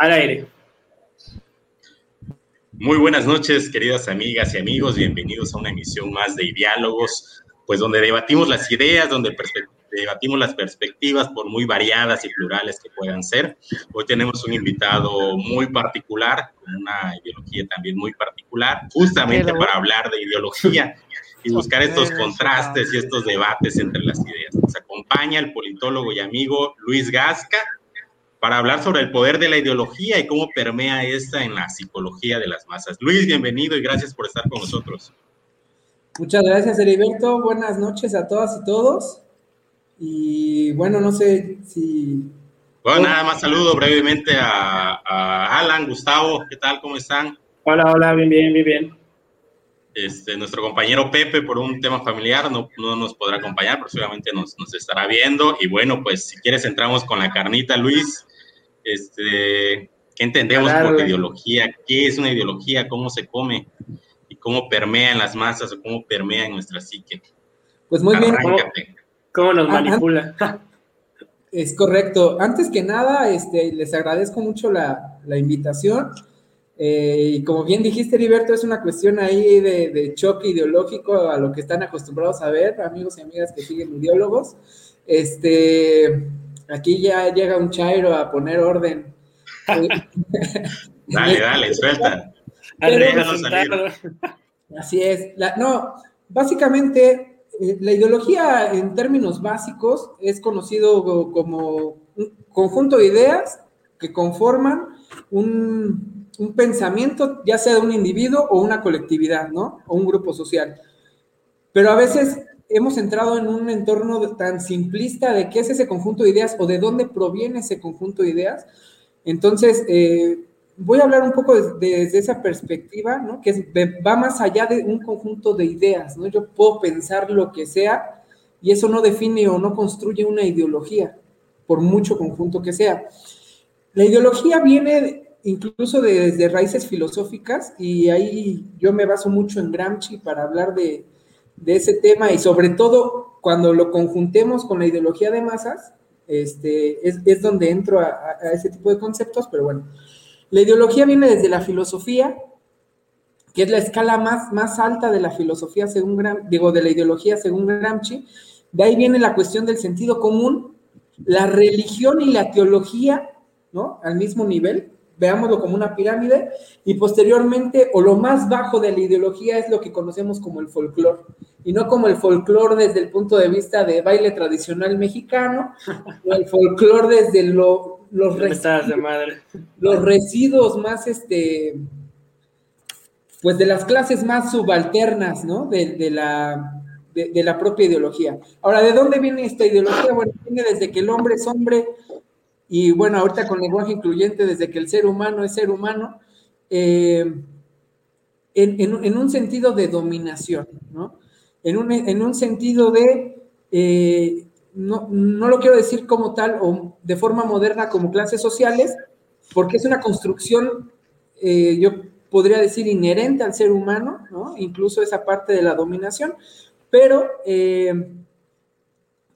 Al aire. Muy buenas noches, queridas amigas y amigos. Bienvenidos a una emisión más de Diálogos, pues donde debatimos las ideas, donde debatimos las perspectivas, por muy variadas y plurales que puedan ser. Hoy tenemos un invitado muy particular, con una ideología también muy particular, justamente para hablar de ideología y buscar estos contrastes y estos debates entre las ideas. Nos acompaña el politólogo y amigo Luis Gasca para hablar sobre el poder de la ideología y cómo permea esta en la psicología de las masas. Luis, bienvenido y gracias por estar con nosotros. Muchas gracias, Heriberto. Buenas noches a todas y todos. Y bueno, no sé si... Bueno, nada más saludo brevemente a, Alan, Gustavo, ¿qué tal? ¿Cómo están? Hola, hola, bien, bien, bien, bien. Este, nuestro compañero Pepe, por un tema familiar, no, no nos podrá acompañar, pero seguramente nos, nos, estará viendo. Y bueno, pues si quieres entramos con la carnita, Luis. Este, ¿Qué entendemos por ideología? ¿Qué es una ideología? ¿Cómo se come? ¿Y cómo permea en las masas o cómo permea en nuestra psique? Pues muy bien. ¿Cómo, nos manipula? Es correcto. Antes que nada, este, les agradezco mucho la, la invitación. Eh, y como bien dijiste, Heriberto, es una cuestión ahí de, de, choque ideológico a lo que están acostumbrados a ver, amigos y amigas que siguen ideólogos. Este, aquí ya llega un chairo a poner orden. dale, dale, suelta. Así es. no, básicamente, eh, la ideología en términos básicos es conocido como un conjunto de ideas que conforman un un pensamiento, ya sea de un individuo o una colectividad, ¿no? O un grupo social. Pero a veces hemos entrado en un entorno tan simplista de qué es ese conjunto de ideas o de dónde proviene ese conjunto de ideas. Entonces, eh, voy a hablar un poco desde esa perspectiva. Que va más allá de un conjunto de ideas, ¿no? Yo puedo pensar lo que sea y eso no define o no construye una ideología, por mucho conjunto que sea. La ideología viene incluso desde raíces filosóficas, y ahí yo me baso mucho en Gramsci para hablar de, ese tema, y sobre todo cuando lo conjuntemos con la ideología de masas, este, es, donde entro a, ese tipo de conceptos, pero bueno, la ideología viene desde la filosofía, que es la escala más, más alta de la filosofía según Gram, digo, de la ideología según Gramsci, de ahí viene la cuestión del sentido común, la religión y la teología, ¿no? Al mismo nivel, veámoslo como una pirámide, y posteriormente, o lo más bajo de la ideología es lo que conocemos como el folclore, y no como el folclore desde el punto de vista de baile tradicional mexicano, o el folclore desde lo, los, residuos, de madre. los residuos más, este, pues de las clases más subalternas, ¿no? De, la, de la propia ideología. Ahora, ¿de dónde viene esta ideología? Bueno, viene desde que el hombre es hombre, y bueno, ahorita con lenguaje incluyente, desde que el ser humano es ser humano, eh, en, un sentido de dominación, ¿no? En un, sentido de, eh, no, lo quiero decir como tal o de forma moderna como clases sociales, porque es una construcción, eh, yo podría decir, inherente al ser humano, ¿no? Incluso esa parte de la dominación, pero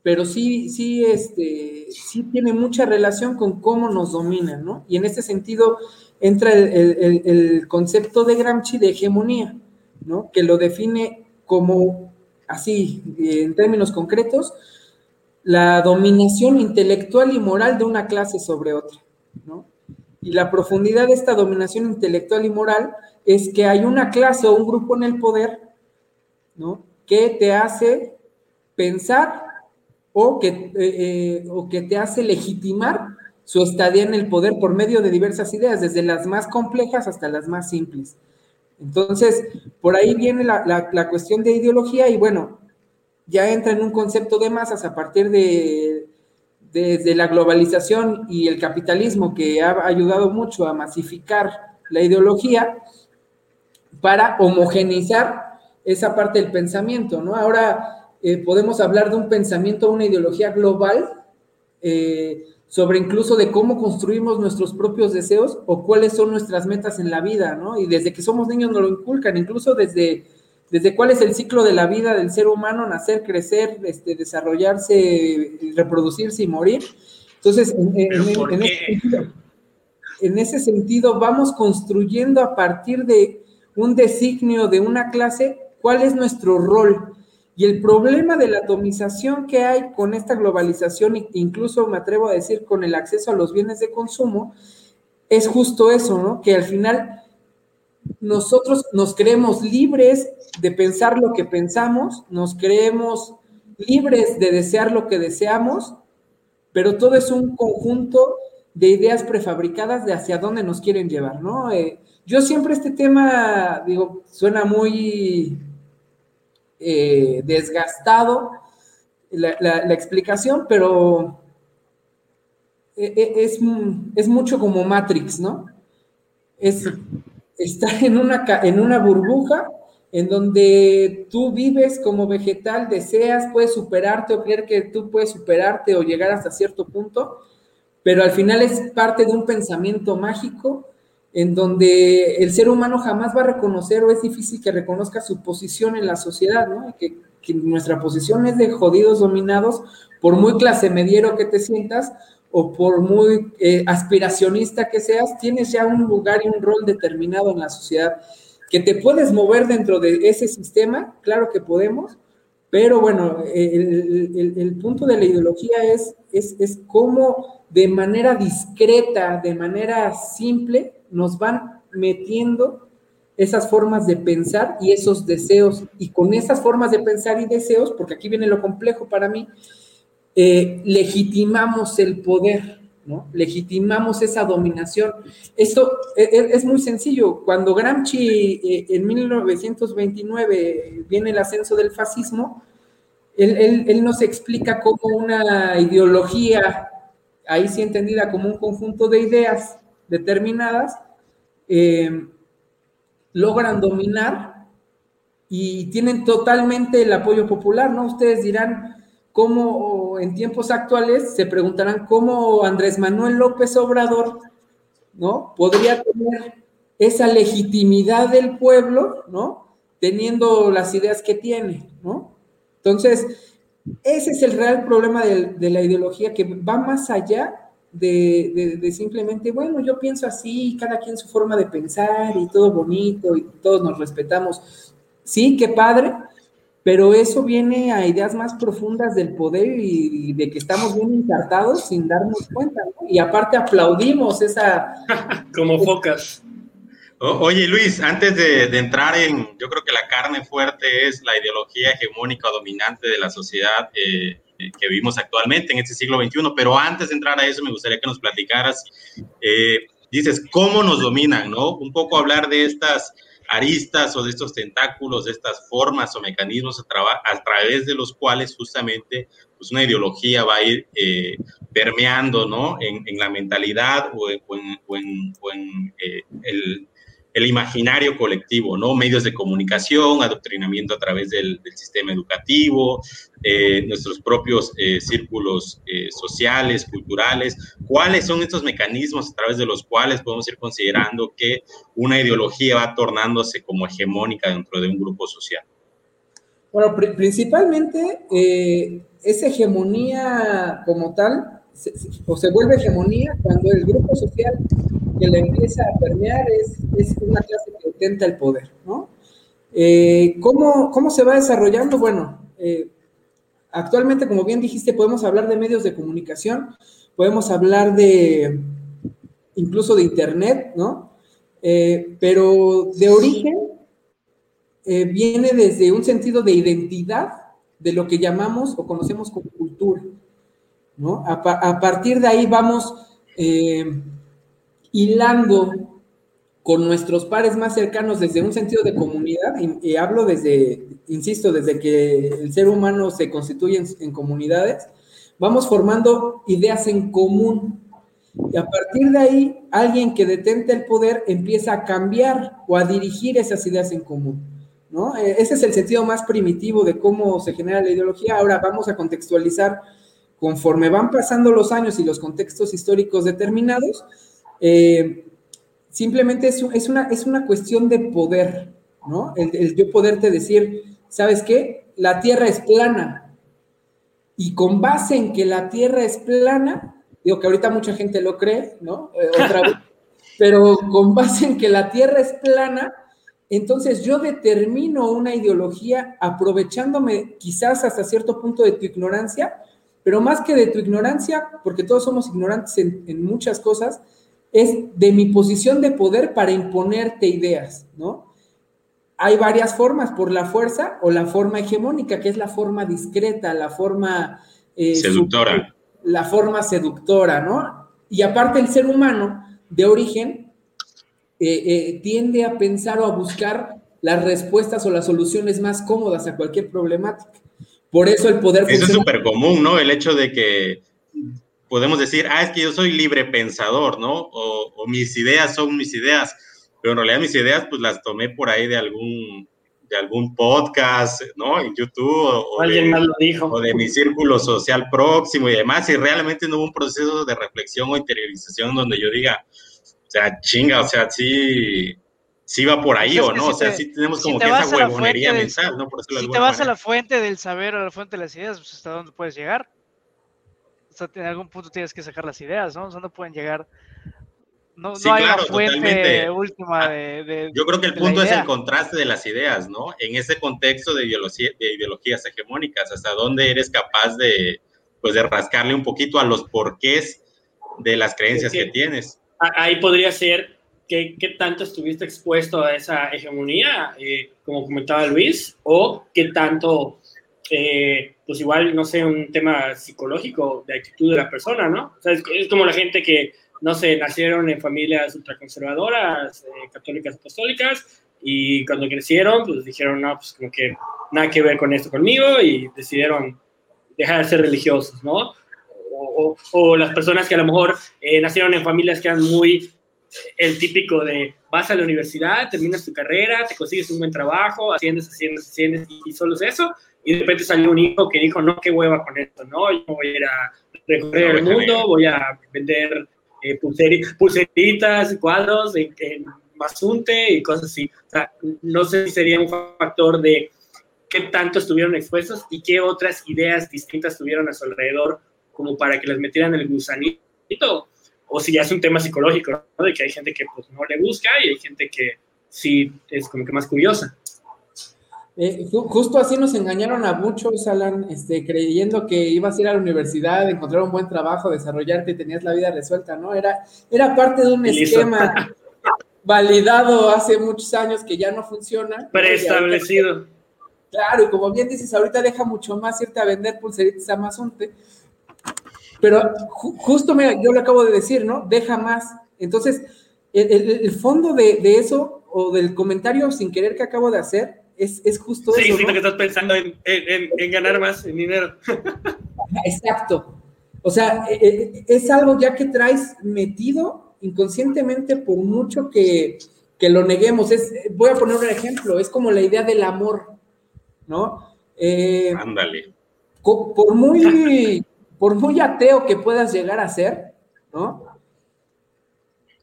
pero sí, sí, este, sí tiene mucha relación con cómo nos dominan, ¿no? Y en este sentido entra el, concepto de Gramsci de hegemonía, ¿no? Que lo define como, así, en términos concretos, la dominación intelectual y moral de una clase sobre otra, ¿no? Y la profundidad de esta dominación intelectual y moral es que hay una clase o un grupo en el poder, ¿no? Que te hace pensar o que, eh, eh, o que te hace legitimar su estadía en el poder por medio de diversas ideas, desde las más complejas hasta las más simples. Entonces, por ahí viene la, cuestión de ideología y bueno, ya entra en un concepto de masas a partir de, de, la globalización y el capitalismo que ha ayudado mucho a masificar la ideología para homogeneizar esa parte del pensamiento, ¿no? Ahora eh, podemos hablar de un pensamiento, una ideología global eh, sobre incluso de cómo construimos nuestros propios deseos o cuáles son nuestras metas en la vida, ¿no? Y desde que somos niños nos lo inculcan, incluso desde, desde cuál es el ciclo de la vida del ser humano, nacer, crecer, este, desarrollarse, reproducirse y morir. Entonces, en, en ese sentido vamos construyendo a partir de un designio de una clase cuál es nuestro rol. Y el problema de la atomización que hay con esta globalización, incluso me atrevo a decir con el acceso a los bienes de consumo, es justo eso, ¿no? Que al final nosotros nos creemos libres de pensar lo que pensamos, nos creemos libres de desear lo que deseamos, pero todo es un conjunto de ideas prefabricadas de hacia dónde nos quieren llevar, ¿no? Eh, yo siempre este tema, digo, suena muy eh, desgastado la, explicación, pero eh, es, es, mucho como Matrix, ¿no? Es estar en una, en una burbuja en donde tú vives como vegetal, deseas, puedes superarte o creer que tú puedes superarte o llegar hasta cierto punto, pero al final es parte de un pensamiento mágico en donde el ser humano jamás va a reconocer o es difícil que reconozca su posición en la sociedad, ¿no? Que, que nuestra posición es de jodidos dominados, por muy clase mediero que te sientas o por muy eh, aspiracionista que seas, tienes ya un lugar y un rol determinado en la sociedad. Que te puedes mover dentro de ese sistema, claro que podemos, pero bueno, el, punto de la ideología es, es, es cómo de manera discreta, de manera simple, nos van metiendo esas formas de pensar y esos deseos. Y con esas formas de pensar y deseos, porque aquí viene lo complejo para mí, eh, legitimamos el poder, ¿no? Legitimamos esa dominación. Esto e, e, es, muy sencillo. Cuando Gramsci eh, en 1929 viene el ascenso del fascismo, él, él, nos explica cómo una ideología, ahí sí entendida como un conjunto de ideas determinadas, eh, logran dominar y tienen totalmente el apoyo popular, ¿no? Ustedes dirán cómo en tiempos actuales se preguntarán cómo Andrés Manuel López Obrador, ¿no? Podría tener esa legitimidad del pueblo, ¿no? Teniendo las ideas que tiene, ¿no? Entonces, ese es el real problema de la ideología que va más allá de, simplemente, bueno, yo pienso así, cada quien su forma de pensar y todo bonito y todos nos respetamos. Sí, qué padre, pero eso viene a ideas más profundas del poder y, de que estamos bien incartados sin darnos cuenta, ¿no? Y aparte aplaudimos esa... Como focas. oye, Luis, antes de, de, entrar en, yo creo que la carne fuerte es la ideología hegemónica o dominante de la sociedad. Eh, que vivimos actualmente en este siglo XXI. Pero antes de entrar a eso, me gustaría que nos platicaras, eh, dices, cómo nos dominan, ¿no? Un poco hablar de estas aristas o de estos tentáculos, de estas formas o mecanismos a, través de los cuales justamente pues una ideología va a ir eh, permeando, ¿no? En, la mentalidad o en, el el imaginario colectivo, ¿no? Medios de comunicación, adoctrinamiento a través del, sistema educativo, eh, nuestros propios eh, círculos eh, sociales, culturales. ¿Cuáles son estos mecanismos a través de los cuales podemos ir considerando que una ideología va tornándose como hegemónica dentro de un grupo social? Bueno, principalmente esa hegemonía como tal, o se vuelve hegemonía cuando el grupo social que le empieza a permear es, es una clase que intenta el poder, ¿no? Eh, ¿cómo, ¿cómo, se va desarrollando? Bueno, eh, actualmente, como bien dijiste, podemos hablar de medios de comunicación, podemos hablar de incluso de Internet, ¿no? Eh, pero de origen viene desde un sentido de identidad de lo que llamamos o conocemos como cultura, ¿no? A, a partir de ahí vamos hilando con nuestros pares más cercanos desde un sentido de comunidad, y, hablo desde, insisto, desde que el ser humano se constituye en, comunidades, vamos formando ideas en común. Y a partir de ahí, alguien que detente el poder empieza a cambiar o a dirigir esas ideas en común. ¿no? E, ese es el sentido más primitivo de cómo se genera la ideología. Ahora vamos a contextualizar conforme van pasando los años y los contextos históricos determinados, eh, simplemente es, es, una, es una cuestión de poder, ¿no? El, yo poderte decir, ¿sabes qué? La Tierra es plana. Y con base en que la Tierra es plana, digo que ahorita mucha gente lo cree, ¿no? Eh, otra vez, pero con base en que la Tierra es plana, entonces yo determino una ideología aprovechándome quizás hasta cierto punto de tu ignorancia, pero más que de tu ignorancia, porque todos somos ignorantes en, muchas cosas, es de mi posición de poder para imponerte ideas, ¿no? Hay varias formas, por la fuerza o la forma hegemónica, que es la forma discreta, la forma... Eh, seductora. la forma seductora, ¿no? Y aparte el ser humano de origen eh, eh, tiende a pensar o a buscar las respuestas o las soluciones más cómodas a cualquier problemática. Por eso el poder... Eso es súper común, ¿no? El hecho de que podemos decir, ah, es que yo soy libre pensador, ¿no? O, mis ideas son mis ideas, pero en realidad mis ideas pues las tomé por ahí de algún, de algún podcast, ¿no? En YouTube o, alguien más lo dijo. o de mi círculo social próximo y demás, y realmente no hubo un proceso de reflexión o interiorización donde yo diga, o sea, chinga, o sea, sí, sí va por ahí o no, o sea, sí tenemos como que esa huevonería mental, ¿no? si te vas a la fuente del saber o a la fuente de las ideas, pues hasta dónde puedes llegar. O sea, en algún punto tienes que sacar las ideas, ¿no? O sea, no pueden llegar no, sí, hay claro, fuente última ah, de, Yo creo que el punto es el contraste de las ideas, ¿no? En ese contexto de, ideología, de ideologías hegemónicas, hasta dónde eres capaz de, pues, de rascarle un poquito a los porqués de las creencias que tienes. Ahí podría ser qué, qué tanto estuviste expuesto a esa hegemonía, eh, como comentaba Luis, o qué tanto, eh, pues igual, no sé, un tema psicológico de actitud de la persona, ¿no? O sea, es como la gente que no sé, nacieron en familias ultraconservadoras, eh, católicas apostólicas, y cuando crecieron, pues dijeron, no, pues como que nada que ver con esto conmigo, y decidieron dejar de ser religiosos, ¿no? O, las personas que a lo mejor eh, nacieron en familias que eran muy el típico de vas a la universidad, terminas tu carrera, te consigues un buen trabajo, asciendes, asciendes, asciendes, y solo es eso, y de repente salió un hijo que dijo, no, qué hueva con esto, no, yo voy a ir a recorrer el mundo, voy a vender eh, pulseritas, cuadros en, en Mazunte y cosas así. O sea, no sé si sería un factor de qué tanto estuvieron expuestos y qué otras ideas distintas tuvieron a su alrededor como para que les metieran el gusanito, o si ya es un tema psicológico, ¿no? de que hay gente que pues no le busca y hay gente que sí es como que más curiosa. Eh, justo así nos engañaron a muchos, Alan, este, creyendo que ibas a ir a la universidad, encontrar un buen trabajo, desarrollarte y tenías la vida resuelta, ¿no? Era, era parte de un esquema validado hace muchos años que ya no funciona. Preestablecido. Claro, y como bien dices, ahorita deja mucho más irte a vender pulseritas a Amazon. Pero justo, mira, yo lo acabo de decir, ¿no? Deja más. Entonces, el, fondo de, de eso o del comentario sin querer que acabo de hacer es, es justo sí, eso. Sí, que estás pensando en, en, en, ganar más en dinero. Exacto. O sea, e, e, es algo ya que traes metido inconscientemente por mucho que, que lo neguemos. Es, voy a poner un ejemplo, es como la idea del amor, ¿no? Eh, Ándale. Por muy, por muy ateo que puedas llegar a ser, ¿no?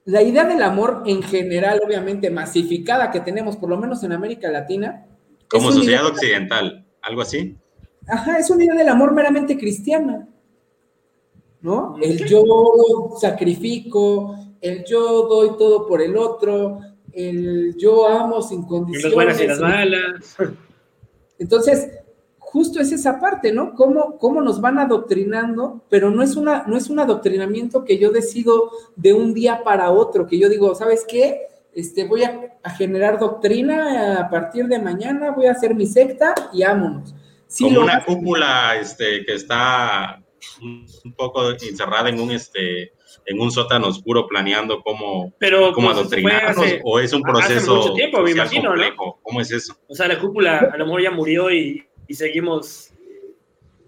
la idea del amor en general, obviamente masificada que tenemos, por lo menos en América Latina. Como sociedad occidental, algo así. Ajá, es una idea del amor meramente cristiana. ¿No? El yo sacrifico, el yo doy todo por el otro, el yo amo sin condiciones. las buenas y las malas. Entonces, justo es esa parte, ¿no? Cómo, cómo nos van adoctrinando, pero no es, una, no es un adoctrinamiento que yo decido de un día para otro, que yo digo, ¿sabes qué? Este, voy a, generar doctrina a partir de mañana, voy a hacer mi secta y vámonos. Como una cúpula este, que está un poco encerrada en un, este, en un sótano oscuro planeando cómo, Pero, cómo pues, adoctrinarnos, o es un proceso hace mucho tiempo, me imagino, ¿no? ¿Cómo es eso? O sea, la cúpula a lo mejor ya murió y y seguimos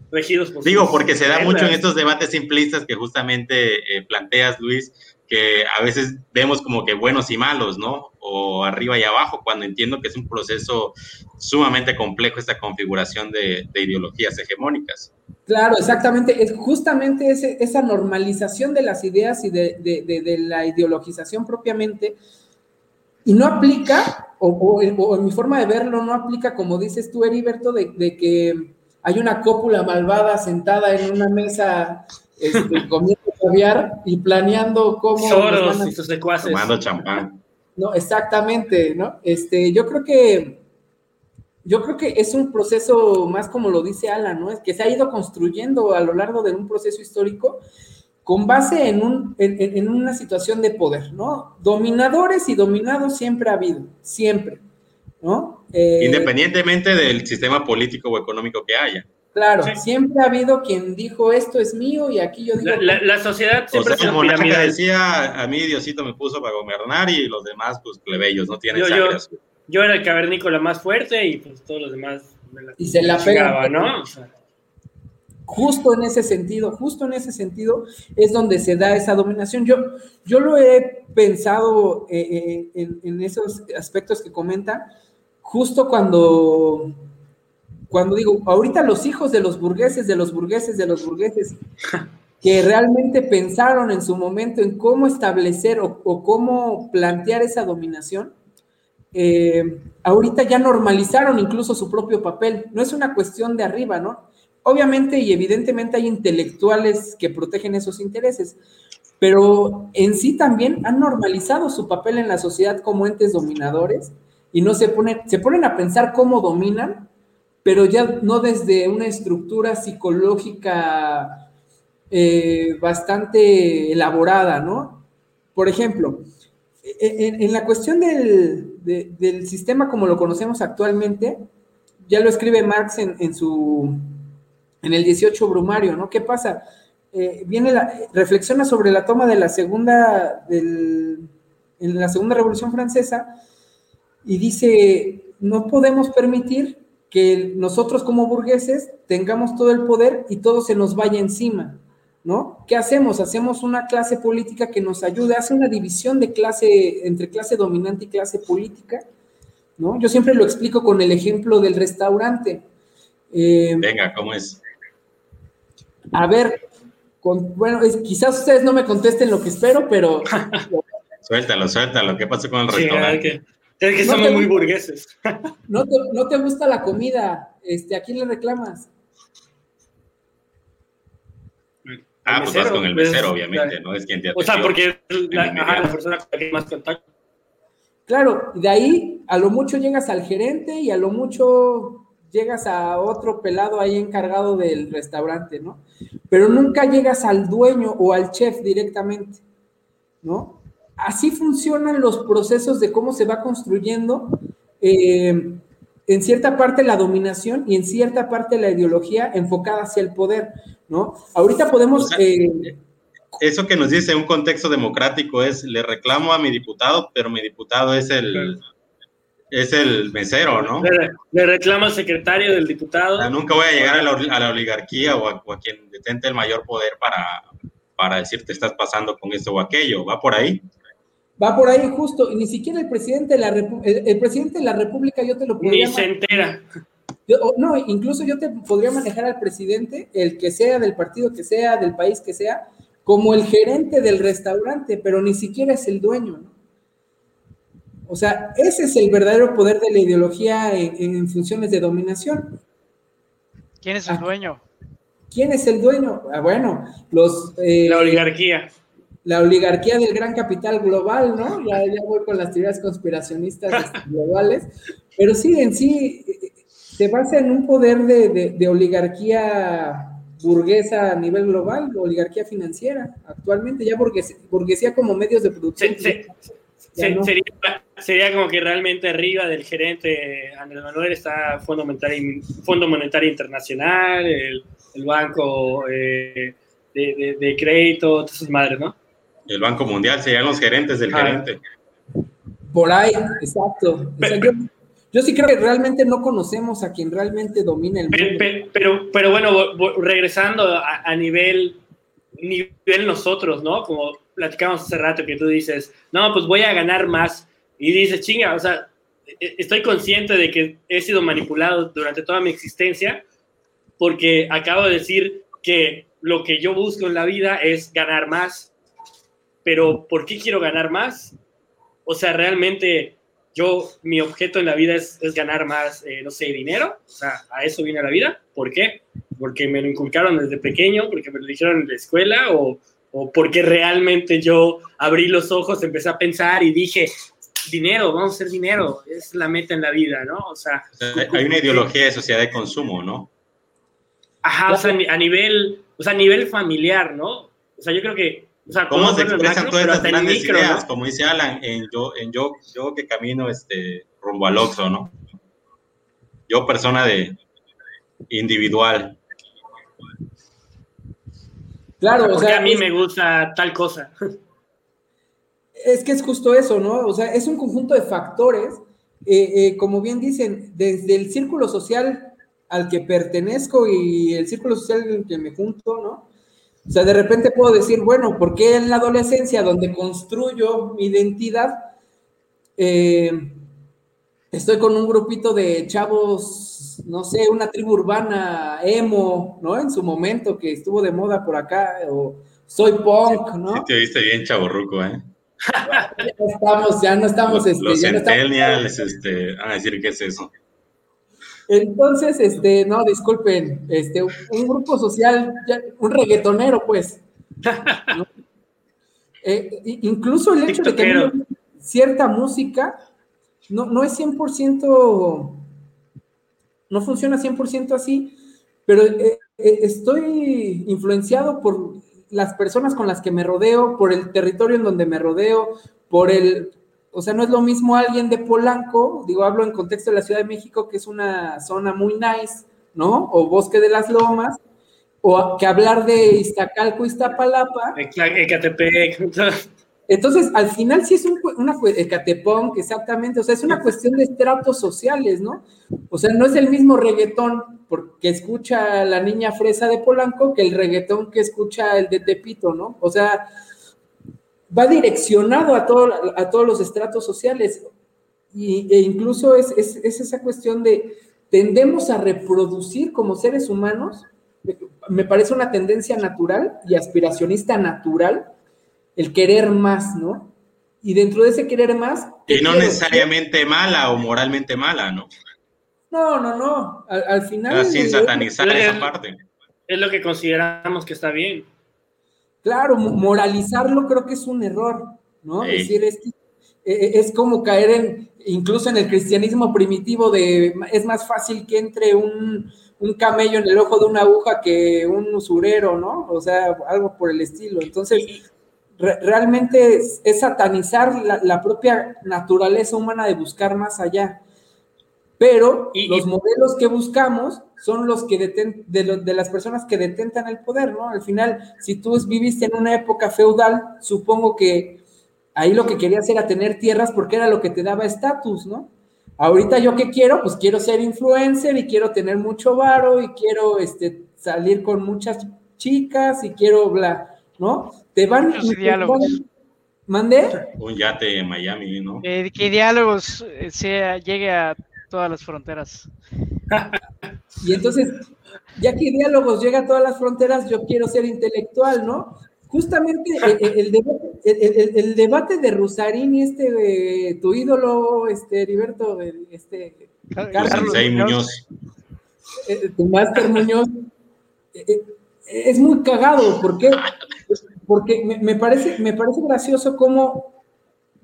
regidos por Digo, porque se da mucho en estos debates simplistas que justamente eh, planteas, Luis, que a veces vemos como que buenos y malos, ¿no? O arriba y abajo, cuando entiendo que es un proceso sumamente complejo esta configuración de, ideologías hegemónicas. Claro, exactamente. Es justamente esa normalización de las ideas y de, la ideologización propiamente. Y no aplica o, en mi forma de verlo, no aplica como dices tú, Heriberto, de, de que hay una cópula malvada sentada en una mesa este, comiendo caviar y planeando cómo. Soros y sus secuaces. Tomando champán. No, exactamente, ¿no? Este, yo creo que yo creo que es un proceso más como lo dice Alan, ¿no? Es que se ha ido construyendo a lo largo de un proceso histórico con base en, un, en, una situación de poder, ¿no? Dominadores y dominados siempre ha habido, siempre, ¿no? Eh, Independientemente del sistema político o económico que haya. Claro, siempre ha habido quien dijo esto es mío y aquí yo digo. La, sociedad siempre o sea, como decía, a mí Diosito me puso para gobernar y los demás, pues plebeyos, no tienen yo, yo, era el cavernícola más fuerte y pues todos los demás. y se la pegaba, ¿no? Justo en ese sentido, justo en ese sentido es donde se da esa dominación. Yo, yo lo he pensado eh, eh, en, en esos aspectos que comenta, justo cuando cuando digo, ahorita los hijos de los burgueses, de los burgueses, de los burgueses, que realmente pensaron en su momento en cómo establecer o, cómo plantear esa dominación, eh, ahorita ya normalizaron incluso su propio papel. No es una cuestión de arriba, ¿no? Obviamente y evidentemente hay intelectuales que protegen esos intereses, pero en sí también han normalizado su papel en la sociedad como entes dominadores y no se ponen, se ponen a pensar cómo dominan pero ya no desde una estructura psicológica eh, bastante elaborada, ¿no? Por ejemplo, en, la cuestión del, sistema como lo conocemos actualmente, ya lo escribe Marx en, su, en el 18 Brumario, ¿no? ¿Qué pasa? Eh, viene la, reflexiona sobre la toma de la segunda, en la segunda revolución francesa y dice, no podemos permitir que nosotros como burgueses tengamos todo el poder y todo se nos vaya encima, ¿no? ¿Qué hacemos? Hacemos una clase política que nos ayude, hace una división de clase entre clase dominante y clase política, ¿no? Yo siempre lo explico con el ejemplo del restaurante. Eh, Venga, ¿cómo es? A ver, bueno, quizás ustedes no me contesten lo que espero, pero... suéltalo, suéltalo, ¿qué pasa con el restaurante? Es que somos muy burgueses. No te, no te, gusta la comida, este, ¿a quién le reclamas? Ah, pues vas con el mesero, obviamente, ¿no? Es quien te O sea, porque la, la persona con la que más contacto. Claro, de ahí a lo mucho llegas al gerente y a lo mucho llegas a otro pelado ahí encargado del restaurante, ¿no? Pero nunca llegas al dueño o al chef directamente, ¿no? así funcionan los procesos de cómo se va construyendo eh, en cierta parte la dominación y en cierta parte la ideología enfocada hacia el poder, ¿no? Ahorita podemos... Eh, eso que nos dice un contexto democrático es, le reclamo a mi diputado, pero mi diputado es el, es el mesero, ¿no? Le, reclamo al secretario del diputado. nunca voy a llegar a la, oligarquía o a, quien detente el mayor poder para, para decirte estás pasando con esto o aquello. ¿Va por ahí? Va por ahí justo, y ni siquiera el presidente de la, el, presidente de la República yo te lo podría... Ni se entera. no, incluso yo te podría manejar al presidente, el que sea, del partido que sea, del país que sea, como el gerente del restaurante, pero ni siquiera es el dueño, ¿no? O sea, ese es el verdadero poder de la ideología en, funciones de dominación. ¿Quién es el ah. dueño? ¿Quién es el dueño? Ah, bueno, los... Eh, la oligarquía la oligarquía del gran capital global, ¿no? Ya, ya voy con las teorías conspiracionistas este, globales, pero sí, en sí, se basa en un poder de, oligarquía burguesa a nivel global, oligarquía financiera, actualmente, ya burguesía, burguesía como medios de producción. sería, como que realmente arriba del gerente Andrés Manuel está Fondo Monetario, Fondo Monetario Internacional, el, Banco eh, de, de, Crédito, todas esas madres, ¿no? El Banco Mundial serían los gerentes del gerente. Por ahí, exacto. yo, sí creo que realmente no conocemos a quien realmente domina el mundo. Pero, pero, bueno, regresando a, nivel, nivel nosotros, ¿no? Como platicamos hace rato que tú dices, no, pues voy a ganar más. Y dices, chinga, o sea, e, estoy consciente de que he sido manipulado durante toda mi existencia porque acabo de decir que lo que yo busco en la vida es ganar más pero ¿por qué quiero ganar más? O sea, realmente yo, mi objeto en la vida es, ganar más, eh, no sé, dinero, o sea, a eso viene la vida. ¿Por qué? Porque me lo inculcaron desde pequeño, porque me lo dijeron en la escuela, o o porque realmente yo abrí los ojos, empecé a pensar y dije, dinero, vamos a hacer dinero, es la meta en la vida, ¿no? O sea, hay una ideología de sociedad de consumo, ¿no? Ajá, o sea, a nivel, o sea, a nivel familiar, ¿no? O sea, yo creo que, o sea, ¿cómo se expresan todas estas grandes ideas? Como dice Alan, en yo, en yo, yo que camino este rumbo al Oxxo, ¿no? Yo persona de individual, Claro, o sea, a mí me gusta tal cosa. Es que es justo eso, ¿no? O sea, es un conjunto de factores, eh, eh, como bien dicen, desde el círculo social al que pertenezco y el círculo social en el que me junto, ¿no? O sea, de repente puedo decir, bueno, ¿por qué en la adolescencia, donde construyo mi identidad, eh, estoy con un grupito de chavos no sé, una tribu urbana emo, ¿no? En su momento que estuvo de moda por acá, o soy punk, ¿no? Sí, te viste bien chaborruco, ¿eh? Ya no estamos, ya no estamos. Los, este, los centennials, este, a decir qué es eso. Entonces, este, no, disculpen, este, un grupo social, un reggaetonero, pues. Eh, incluso el hecho de que cierta música no, no es 100% no funciona 100% así, pero eh, eh, estoy influenciado por las personas con las que me rodeo, por el territorio en donde me rodeo, por el, o sea, no es lo mismo alguien de Polanco, digo, hablo en contexto de la Ciudad de México, que es una zona muy nice, ¿no? O Bosque de las Lomas, o que hablar de Iztacalco, Iztapalapa. Ecatepec. Entonces, al final sí es un, una Ecatepong, exactamente, o sea, es una cuestión de estratos sociales, ¿no? O sea, no es el mismo reggaetón que escucha la niña fresa de Polanco que el reggaetón que escucha el de Tepito, ¿no? O sea, va direccionado a, todo, a todos los estratos sociales y, e incluso es, es, es esa cuestión de tendemos a reproducir como seres humanos, me parece una tendencia natural y aspiracionista natural, el querer más, ¿no? Y dentro de ese querer más... Y no necesariamente mala o moralmente mala, ¿no? No, no, no. Al, final... sin satanizar esa parte. Es lo que consideramos que está bien. Claro, moralizarlo creo que es un error, ¿no? Es decir, es, e, e, es como caer en, incluso en el cristianismo primitivo de, es más fácil que entre un, un camello en el ojo de una aguja que un usurero, ¿no? O sea, algo por el estilo. Entonces, realmente es, satanizar la, propia naturaleza humana de buscar más allá. Pero los modelos que buscamos son los que deten, de, las personas que detentan el poder, ¿no? Al final, si tú viviste en una época feudal, supongo que ahí lo que querías era tener tierras porque era lo que te daba estatus, ¿no? Ahorita yo qué quiero, pues quiero ser influencer y quiero tener mucho varo y quiero este, salir con muchas chicas y quiero bla, ¿no? Te van, diálogos. ¿Mande? Un yate en Miami, ¿no? Eh, que diálogos eh, sea, llegue a todas las fronteras. y entonces, ya que diálogos llega a todas las fronteras, yo quiero ser intelectual, ¿no? Justamente eh, el, debate, el, debate, de Rusarín y este, de tu ídolo, este, Heriberto, este, Carlos Muñoz. tu máster Muñoz, es muy cagado, ¿por qué? Porque me, parece, me parece gracioso cómo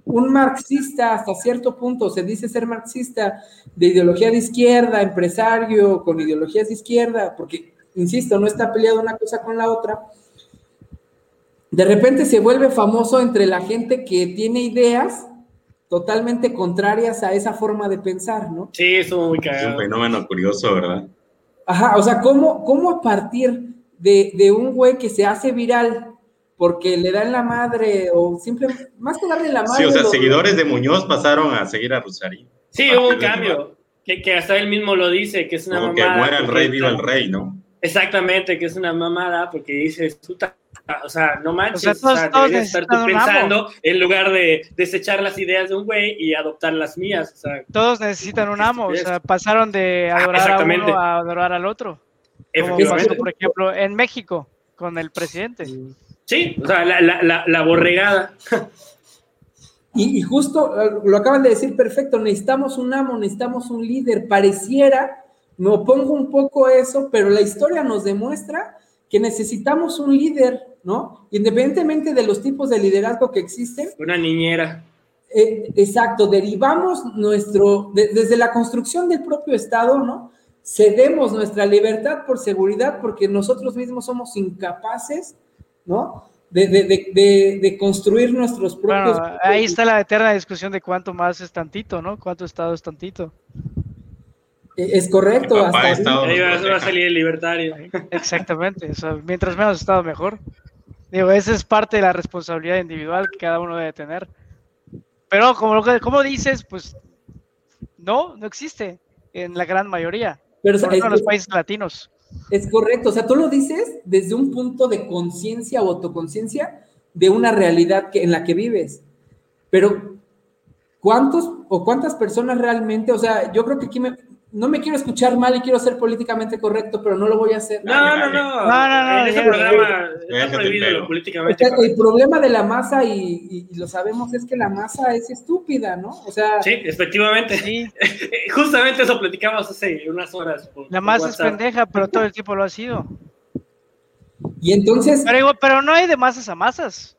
un marxista hasta cierto punto, se dice ser marxista de ideología de izquierda, empresario con ideologías de izquierda, porque, insisto, no está peleado una cosa con la otra, de repente se vuelve famoso entre la gente que tiene ideas totalmente contrarias a esa forma de pensar, ¿no? Sí, eso muy cagado. Es un fenómeno curioso, ¿verdad? Ajá, o sea, ¿cómo, cómo a partir de, de un güey que se hace viral porque le dan la madre o simplemente, más que darle la madre. Sí, o sea, seguidores de Muñoz pasaron a seguir a Rosario. Sí, hubo un cambio, que, que, hasta él mismo lo dice, que es una Como que muera el rey, viva el rey, ¿no? Exactamente, que es una mamada, porque dice, o sea, no manches, o sea, todos, estar tú pensando en lugar de desechar las ideas de un güey y adoptar las mías. O sea, todos necesitan un amo, o sea, pasaron de adorar a uno a adorar al otro. Como pasó, por ejemplo, en México con el presidente. Sí, o sea, la, borregada. Y, justo lo acaban de decir perfecto, necesitamos un amo, necesitamos un líder. Pareciera, me opongo un poco a eso, pero la historia nos demuestra que necesitamos un líder ¿no? Independientemente de los tipos de liderazgo que existen. Una niñera. Eh, exacto, derivamos nuestro, desde la construcción del propio Estado, ¿no? Cedemos nuestra libertad por seguridad porque nosotros mismos somos incapaces, ¿no? De, de, de, construir nuestros propios... ahí está la eterna discusión de cuánto más es tantito, ¿no? ¿Cuánto Estado es tantito? E, es correcto. Hasta ahí va a salir el libertario. Exactamente. mientras menos Estado, mejor. Digo, esa es parte de la responsabilidad individual que cada uno debe tener. Pero como, como dices, pues no, no existe en la gran mayoría. Pero en los países latinos. Es correcto, o sea, tú lo dices desde un punto de conciencia o autoconciencia de una realidad que, en la que vives. Pero, ¿cuántos o cuántas personas realmente, o sea, yo creo que aquí me, no me quiero escuchar mal y quiero ser políticamente correcto, pero no lo voy a hacer. No, no, no. no, no, en ese programa está prohibido lo políticamente correcto. El problema de la masa, y, lo sabemos, es que la masa es estúpida, ¿no? O sea. Sí, efectivamente. Sí. Justamente eso platicamos hace unas horas. la masa es pendeja, pero todo el tiempo lo ha sido. Y entonces. Pero, pero no hay de masas a masas.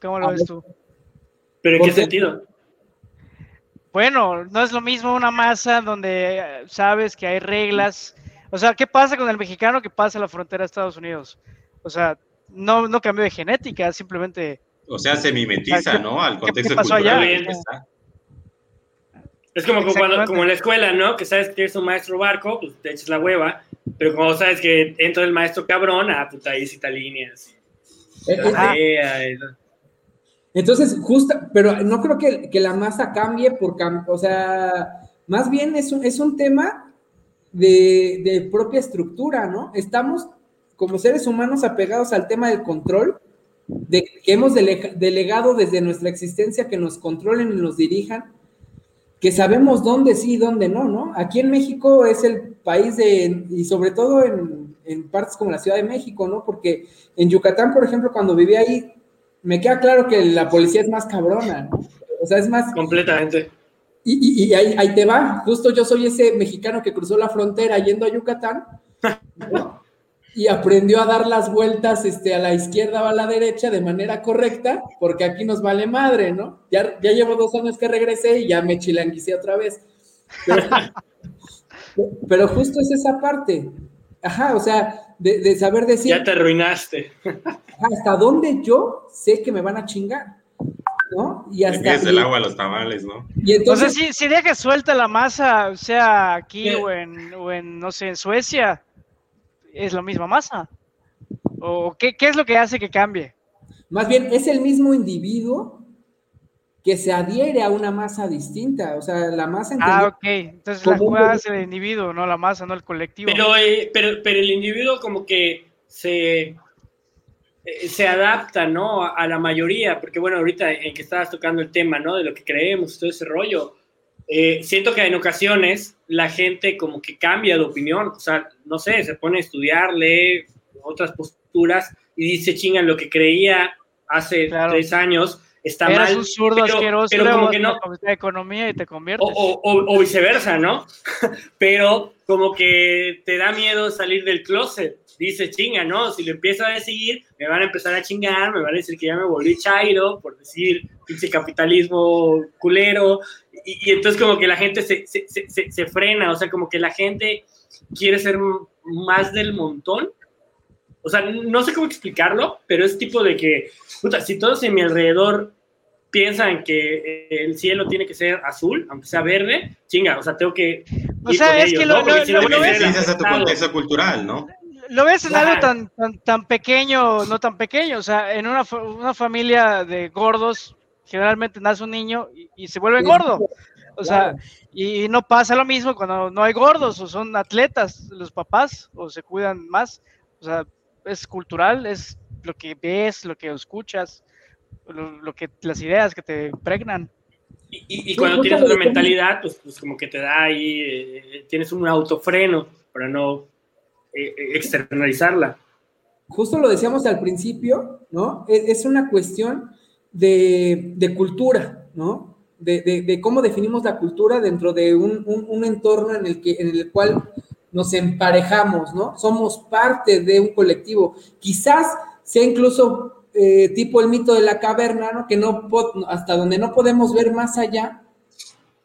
¿Cómo lo ves tú? ¿Pero en qué sentido? Bueno, no es lo mismo una masa donde eh, sabes que hay reglas. O sea, ¿qué pasa con el mexicano que pasa a la frontera de Estados Unidos? O sea, no, no cambió de genética, simplemente. O sea, se mimetiza, ¿no? Al contexto cultural. Es como, cuando, como en la escuela, ¿no? Que sabes que eres un maestro barco, pues te echas la hueva, pero como sabes que entra el maestro cabrón, ah, puta, ahí cita líneas. Eh, entonces, justo, pero no creo que, que la masa cambie por, o sea, más bien es un, es un tema de, de, propia estructura, ¿no? Estamos como seres humanos apegados al tema del control, de que hemos delegado desde nuestra existencia que nos controlen y nos dirijan, que sabemos dónde sí y dónde no, ¿no? Aquí en México es el país de, y sobre todo en, en partes como la Ciudad de México, ¿no? Porque en Yucatán, por ejemplo, cuando vivía ahí, me queda claro que la policía es más cabrona, ¿no? O sea, es más... Completamente. Y, ahí, ahí, te va, justo yo soy ese mexicano que cruzó la frontera yendo a Yucatán y aprendió a dar las vueltas este, a la izquierda o a la derecha de manera correcta, porque aquí nos vale madre, ¿no? Ya, ya llevo dos años que regresé y ya me chilanguicé otra vez. Pero, pero justo es esa parte. Ajá, o sea, de, saber decir. Ya te arruinaste. Hasta dónde yo sé que me van a chingar. ¿no? Y hasta. Es el agua a los tamales, ¿no? Y entonces, si, si dejas suelta la masa, sea aquí o en, o en, no sé, en Suecia, es la misma masa. ¿O qué, qué es lo que hace que cambie? Más bien, es el mismo individuo que se adhiere a una masa distinta, o sea, la masa... Ah, ok, entonces la jugada es el individuo, no la masa, no el colectivo. Pero, eh, pero, pero el individuo como que se, eh, se adapta, ¿no? A, la mayoría, porque bueno, ahorita en que estabas tocando el tema, ¿no? De lo que creemos, todo ese rollo, eh, siento que en ocasiones la gente como que cambia de opinión, o sea, no sé, se pone a estudiar, lee otras posturas y dice, chingan, lo que creía hace tres años está Eres mal. un zurdo pero, asqueroso, pero como que no. De economía y te conviertes. O, o, o, viceversa, ¿no? pero como que te da miedo salir del closet. Dice, chinga, ¿no? Si lo empiezo a seguir, me van a empezar a chingar, me van a decir que ya me volví chairo, por decir, pinche capitalismo culero. Y, y, entonces como que la gente se, se, se, se frena, o sea, como que la gente quiere ser más del montón o sea, no sé cómo explicarlo, pero es tipo de que, puta, si todos en mi alrededor piensan que el cielo tiene que ser azul, aunque sea verde, chinga, o sea, tengo que. O sea, es que lo, ¿no? lo, lo, lo ves. a tu contexto cultural, ¿no? Lo ves en algo tan, tan, tan, pequeño, no tan pequeño, o sea, en una, una familia de gordos, generalmente nace un niño y, y se vuelve gordo. O sea, y no pasa lo mismo cuando no hay gordos o son atletas los papás o se cuidan más. O sea, es cultural, es lo que ves, lo que escuchas, lo, que, las ideas que te impregnan. Y, cuando tienes otra mentalidad, pues, pues, como que te da ahí, eh, tienes un autofreno para no eh, eh, externalizarla. Justo lo decíamos al principio, ¿no? E, es, una cuestión de, cultura, ¿no? De, cómo definimos la cultura dentro de un, un, entorno en el, que, en el cual nos emparejamos, ¿no? Somos parte de un colectivo. Quizás sea incluso eh, tipo el mito de la caverna, ¿no? Que no, hasta donde no podemos ver más allá,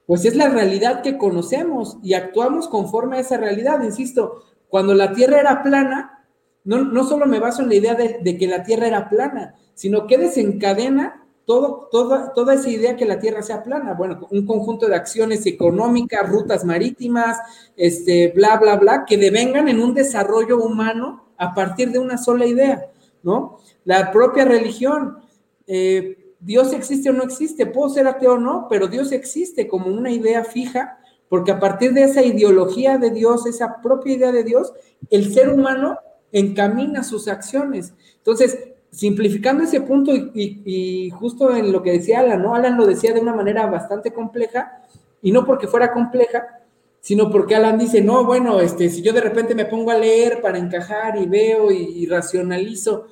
pues es la realidad que conocemos y actuamos conforme a esa realidad. Insisto, cuando la Tierra era plana, no, no solo me baso en la idea de, de que la Tierra era plana, sino que desencadena toda esa idea que la Tierra sea plana. Bueno, un conjunto de acciones económicas, rutas marítimas, este, bla, bla, bla, que devengan en un desarrollo humano a partir de una sola idea, ¿no? La propia religión, eh, Dios existe o no existe, puedo ser ateo o no, pero Dios existe como una idea fija, porque a partir de esa ideología de Dios, esa propia idea de Dios, el ser humano encamina sus acciones. Entonces, simplificando ese punto y, justo en lo que decía Alan, ¿no? Alan lo decía de una manera bastante compleja y no porque fuera compleja, sino porque Alan dice, no, bueno, este, si yo de repente me pongo a leer para encajar y veo y, racionalizo,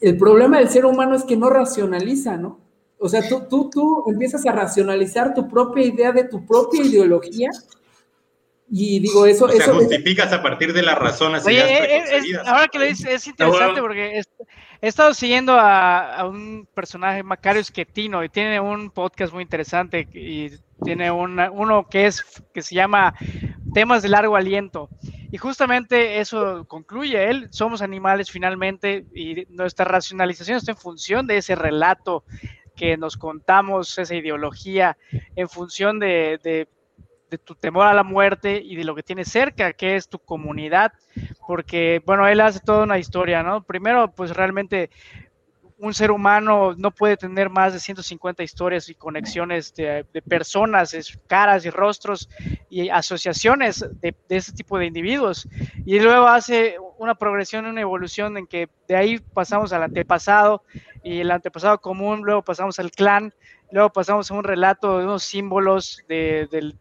el problema del ser humano es que no racionaliza, ¿no? O sea, tú, tú, tú empiezas a racionalizar tu propia idea de tu propia ideología y digo, eso. O sea, justificas a partir de las razones. Oye, ahora que lo dices, es interesante porque he estado siguiendo a, un personaje, Macario Schettino, y tiene un podcast muy interesante y tiene uno que, es, que se llama Temas de largo aliento. Y justamente eso concluye él, somos animales finalmente y nuestra racionalización está en función de ese relato que nos contamos, esa ideología, en función de, de de tu temor a la muerte y de lo que tienes cerca, que es tu comunidad, porque, bueno, él hace toda una historia, ¿no? Primero, pues realmente un ser humano no puede tener más de 150 historias y conexiones de, personas, caras y rostros y asociaciones de, de ese tipo de individuos. Y luego hace una progresión, una evolución en que de ahí pasamos al antepasado y el antepasado común, luego pasamos al clan Luego pasamos a un relato de unos símbolos de,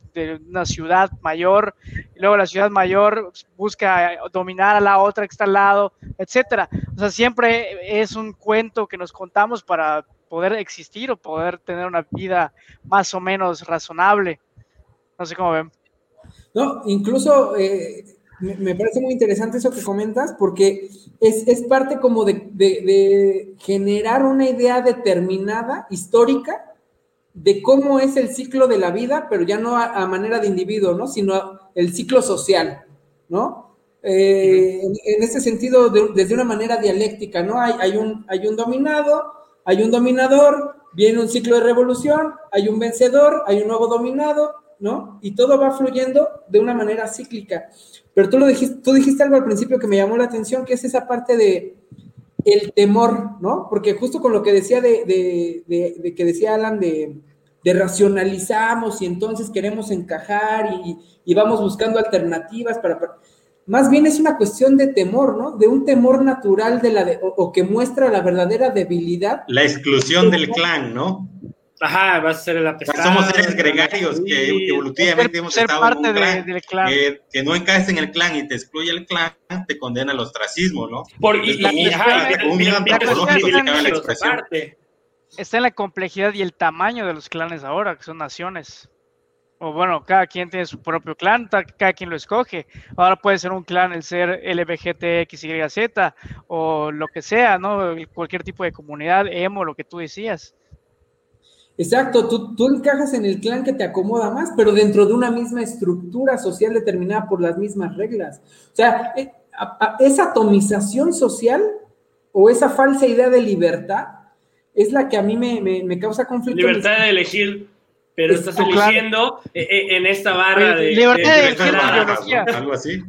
una ciudad mayor. Luego la ciudad mayor busca dominar a la otra que está al lado, etcétera. O sea, siempre es un cuento que nos contamos para poder existir o poder tener una vida más o menos razonable. No sé cómo ven. No, incluso eh, me, parece muy interesante eso que comentas, porque es, parte como de, generar una idea determinada, histórica, de cómo es el ciclo de la vida, pero ya no a, manera de individuo, ¿no? Sino el ciclo social, ¿no? Eh, en, este sentido, desde una manera dialéctica, ¿no? Hay, hay, un, hay un dominado, hay un dominador, viene un ciclo de revolución, hay un vencedor, hay un nuevo dominado, ¿no? Y todo va fluyendo de una manera cíclica. Pero tú, lo dijiste, tú dijiste algo al principio que me llamó la atención, que es esa parte de el temor, ¿no? Porque justo con lo que decía de, de que decía Alan de, de racionalizamos y entonces queremos encajar y, vamos buscando alternativas para, Más bien es una cuestión de temor, ¿no? De un temor natural de la o, que muestra la verdadera debilidad. La exclusión del clan, ¿no? Ajá, va a ser el apestado. Somos seres gregarios que evolutivamente hemos estado en un clan, del clan. Que, no encajes en el clan y te excluye el clan, te condena al ostracismo, ¿no? Por, y, la, un miedo antropológico que cabe la expresión está en la complejidad y el tamaño de los clanes ahora, que son naciones. O bueno, cada quien tiene su propio clan, cada quien lo escoge. Ahora puede ser un clan el ser LBGTXYZ o lo que sea, ¿no? Cualquier tipo de comunidad, emo, lo que tú decías. Exacto, tú, tú encajas en el clan que te acomoda más, pero dentro de una misma estructura social determinada por las mismas reglas. O sea, eh, esa atomización social o esa falsa idea de libertad es la que a mí me, causa conflicto. Libertad de elegir, pero estás eligiendo eh, eh, en esta barra de... Libertad de, elegir tu ideología. Algo así.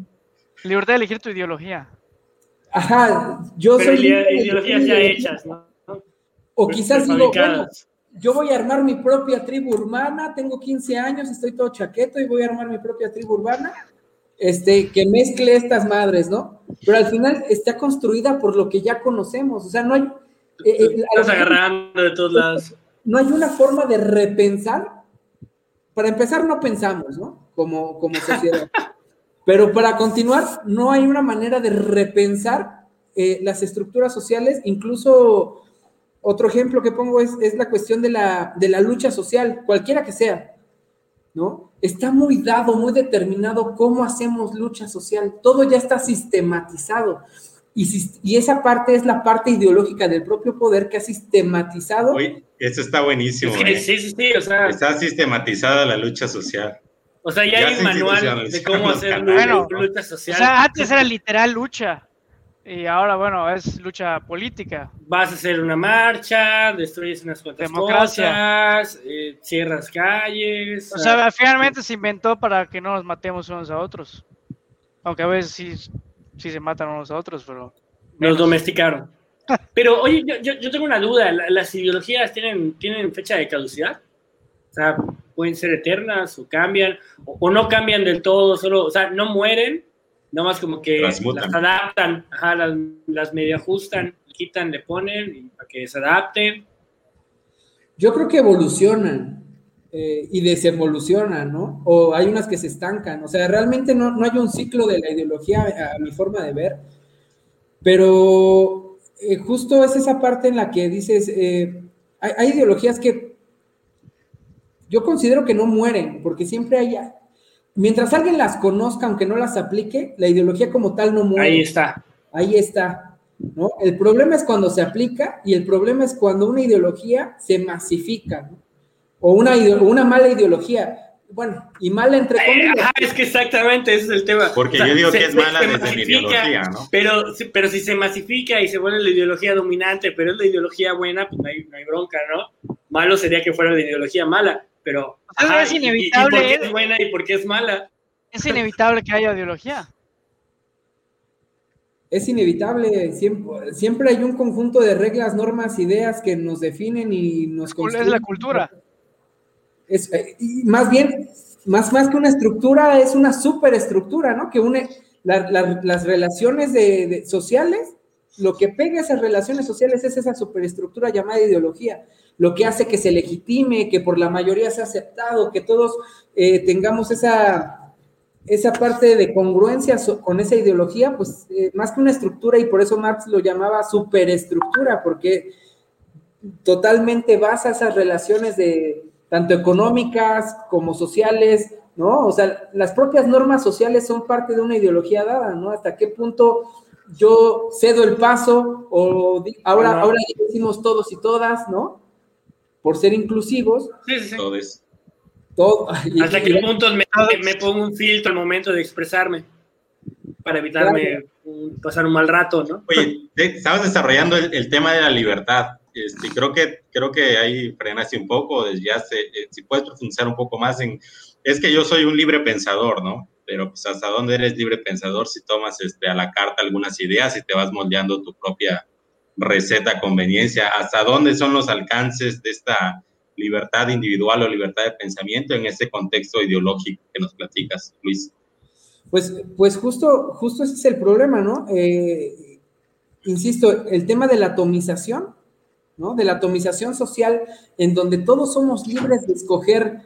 Libertad de elegir tu ideología. Ajá, yo pero soy... ideologías ya hechas, ¿no? O quizás digo, bueno, yo voy a armar mi propia tribu urbana, tengo 15 años, estoy todo chaqueto y voy a armar mi propia tribu urbana, este, que mezcle estas madres, ¿no? Pero al final está construida por lo que ya conocemos, o sea, no hay, eh, eh, Estás agarrando de todos lados. No hay una forma de repensar. Para empezar, no pensamos, ¿no? Como, como sociedad. Pero para continuar, no hay una manera de repensar eh, las estructuras sociales. Incluso otro ejemplo que pongo es, la cuestión de la, de la lucha social, cualquiera que sea. ¿no? Está muy dado, muy determinado cómo hacemos lucha social. Todo ya está sistematizado. Y, esa parte es la parte ideológica del propio poder que ha sistematizado. Uy, eso está buenísimo. ¿eh? Sí, sí, sí, o sea, está sistematizada la lucha social. O sea, ya, hay un manual de cómo hacer lucha, social. O sea, antes era literal lucha. Y ahora, bueno, es lucha política. Vas a hacer una marcha, destruyes unas cuantas cosas, eh, cierras calles. O sea, finalmente se inventó para que no nos matemos unos a otros. Aunque a veces sí, sí se matan unos a otros, pero... Nos domesticaron. pero, oye, yo, yo, tengo una duda. ¿Las ideologías tienen, tienen fecha de caducidad? O sea, pueden ser eternas o cambian, o, no cambian del todo, solo, o sea, no mueren, Nomás como que las adaptan, las, las medio ajustan, quitan, le ponen para que se adapten. Yo creo que evolucionan eh, y desevolucionan, ¿no? O hay unas que se estancan. O sea, realmente no, no hay un ciclo de la ideología a mi forma de ver, pero eh, justo es esa parte en la que dices, eh, hay, hay ideologías que yo considero que no mueren, porque siempre hay mientras alguien las conozca, aunque no las aplique, la ideología como tal no muere. Ahí está. Ahí está. ¿no? El problema es cuando se aplica y el problema es cuando una ideología se masifica, ¿no? O una, una mala ideología. Bueno, y mala entre comillas. es que exactamente ese es el tema. Porque yo digo que es mala desde mi ideología, ¿no? Pero, pero si se masifica y se vuelve la ideología dominante, pero es la ideología buena, pues no hay, no hay bronca, ¿no? Malo sería que fuera la ideología mala pero es inevitable. Y, por qué es buena y por qué es mala? Es inevitable que haya ideología. Es inevitable, siempre, siempre, hay un conjunto de reglas, normas, ideas que nos definen y nos construyen. Es la cultura. Es, eh, más bien, más, más que una estructura, es una superestructura, ¿no? Que une las relaciones de, sociales, lo que pega esas relaciones sociales es esa superestructura llamada ideología lo que hace que se legitime, que por la mayoría sea aceptado, que todos eh, tengamos esa, esa parte de congruencia con esa ideología, pues eh, más que una estructura, y por eso Marx lo llamaba superestructura, porque totalmente basa esas relaciones de tanto económicas como sociales, ¿no? O sea, las propias normas sociales son parte de una ideología dada, ¿no? Hasta qué punto yo cedo el paso o ahora, ahora decimos todos y todas, ¿no? por ser inclusivos. Sí, sí, sí. Todo, ¿Hasta qué punto me, pongo un filtro al momento de expresarme? Para evitarme pasar un mal rato, ¿no? Oye, estabas desarrollando el, tema de la libertad. Este, creo, que, creo que ahí frenaste un poco, ya eh, si puedes profundizar un poco más en... Es que yo soy un libre pensador, ¿no? Pero pues hasta dónde eres libre pensador si tomas este, a la carta algunas ideas y te vas moldeando tu propia receta conveniencia, hasta dónde son los alcances de esta libertad individual o libertad de pensamiento en ese contexto ideológico que nos platicas, Luis. Pues, pues justo, justo ese es el problema, ¿no? Eh, insisto, el tema de la atomización, ¿no? De la atomización social, en donde todos somos libres de escoger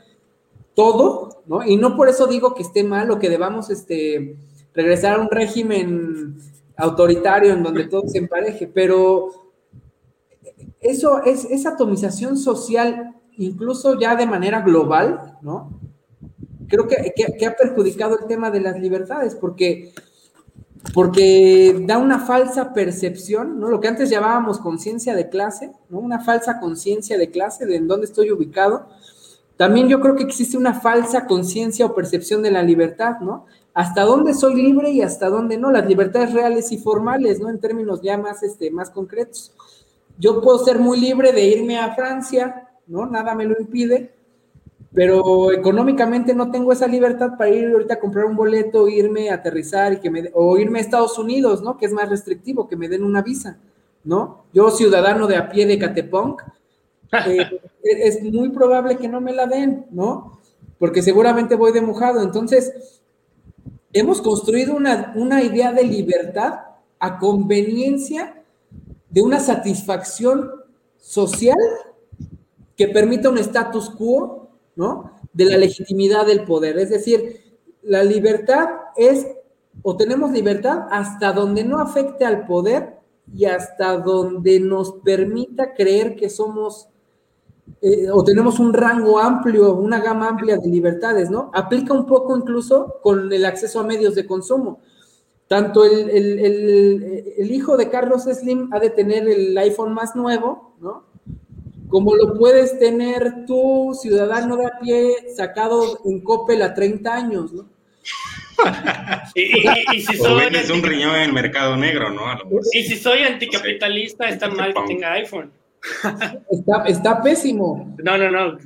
todo, ¿no? Y no por eso digo que esté mal o que debamos este, regresar a un régimen autoritario en donde todo se empareje, pero eso es esa atomización social, incluso ya de manera global, ¿no? Creo que, que, ha perjudicado el tema de las libertades, porque, porque da una falsa percepción, ¿no? Lo que antes llamábamos conciencia de clase, ¿no? Una falsa conciencia de clase de en dónde estoy ubicado. También yo creo que existe una falsa conciencia o percepción de la libertad, ¿no? hasta dónde soy libre y hasta dónde no, las libertades reales y formales, ¿no? En términos ya más, este, más concretos. Yo puedo ser muy libre de irme a Francia, ¿no? Nada me lo impide, pero económicamente no tengo esa libertad para ir ahorita a comprar un boleto, irme a aterrizar y que me, o irme a Estados Unidos, ¿no? Que es más restrictivo, que me den una visa, ¿no? Yo, ciudadano de a pie de Catepunk, eh, es muy probable que no me la den, ¿no? Porque seguramente voy de mojado. Entonces, hemos construido una, idea de libertad a conveniencia de una satisfacción social que permita un status quo, ¿no? De la legitimidad del poder. Es decir, la libertad es, o tenemos libertad hasta donde no afecte al poder y hasta donde nos permita creer que somos eh, o tenemos un rango amplio, una gama amplia de libertades, ¿no? Aplica un poco incluso con el acceso a medios de consumo. Tanto el, el hijo de Carlos Slim ha de tener el iPhone más nuevo, ¿no? Como lo puedes tener tú, ciudadano de a pie, sacado en Coppel a 30 años, ¿no? y, si soy un riñón en el mercado negro, ¿no? Y si soy anticapitalista, está mal que tenga iPhone. Está, está pésimo. No, no, no.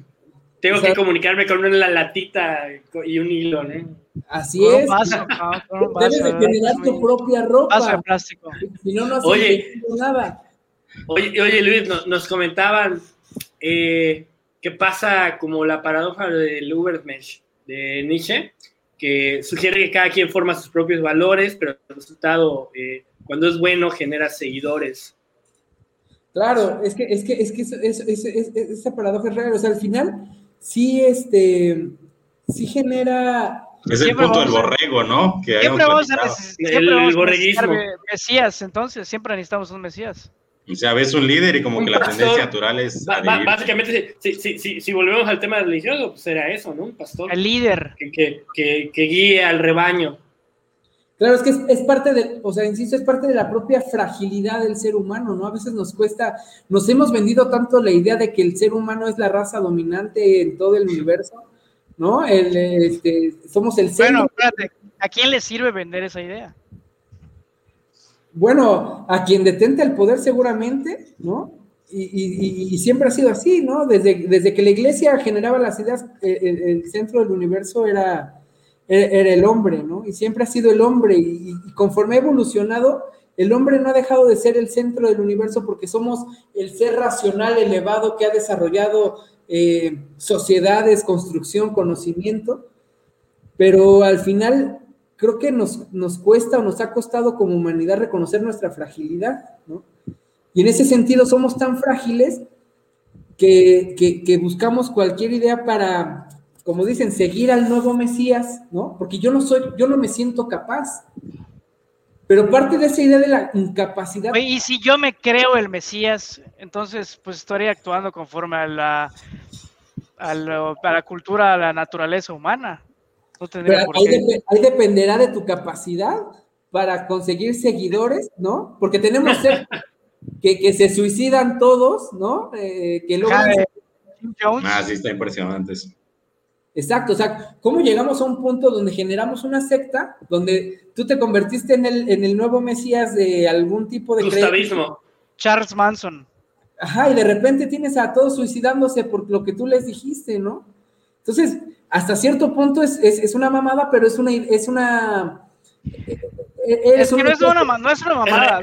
Tengo que comunicarme con una latita y un hilo, ¿no? Así es. Debes de generar tu propia ropa. plástico. Si no, no oye, nada. Oye, oye, Luis, nos, comentaban eh, qué pasa como la paradoja del Ubermensch de Nietzsche, que sugiere que cada quien forma sus propios valores, pero el resultado, eh, cuando es bueno, genera seguidores. Claro, es que, es que, es que esa paradoja es real. O sea, al final, sí, este, sí genera. Es el punto del borrego, ¿no? Que siempre vamos a necesitar el, Mesías, entonces, siempre necesitamos un Mesías. O sea, ves un líder y como que la tendencia natural es. básicamente, si, si, si, si, volvemos al tema religioso, pues era eso, ¿no? Un pastor. El líder. Que, que, que, guíe al rebaño. Claro, es que es, parte de, o sea, insisto, es parte de la propia fragilidad del ser humano, ¿no? A veces nos cuesta, nos hemos vendido tanto la idea de que el ser humano es la raza dominante en todo el universo, ¿no? El, este, somos el ser. Bueno, espérate, ¿a quién le sirve vender esa idea? Bueno, a quien detente el poder seguramente, ¿no? Y, siempre ha sido así, ¿no? Desde, desde que la iglesia generaba las ideas, eh, el, centro del universo era, era, el hombre, ¿no? Y siempre ha sido el hombre. Y, conforme ha evolucionado, el hombre no ha dejado de ser el centro del universo porque somos el ser racional elevado que ha desarrollado eh, sociedades, construcción, conocimiento. Pero al final creo que nos, nos cuesta o nos ha costado como humanidad reconocer nuestra fragilidad, ¿no? Y en ese sentido somos tan frágiles que, que, buscamos cualquier idea para, como dicen, seguir al nuevo Mesías, ¿no? Porque yo no soy, yo no me siento capaz. Pero parte de esa idea de la incapacidad. Y si yo me creo el Mesías, entonces pues estaría actuando conforme a la, a la cultura, a la naturaleza humana ahí, dependerá de tu capacidad para conseguir seguidores, ¿no? Porque tenemos que, que se suicidan todos, ¿no? Eh, que luego... Ah, sí, está impresionante eso. Exacto, o sea, ¿cómo llegamos a un punto donde generamos una secta, donde tú te convertiste en el, en el nuevo Mesías de algún tipo de... Gustavismo. Charles Manson. Ajá, y de repente tienes a todos suicidándose por lo que tú les dijiste, ¿no? Entonces, hasta cierto punto es, es, una mamada, pero es una... Es una es que no es, una, no es una mamada.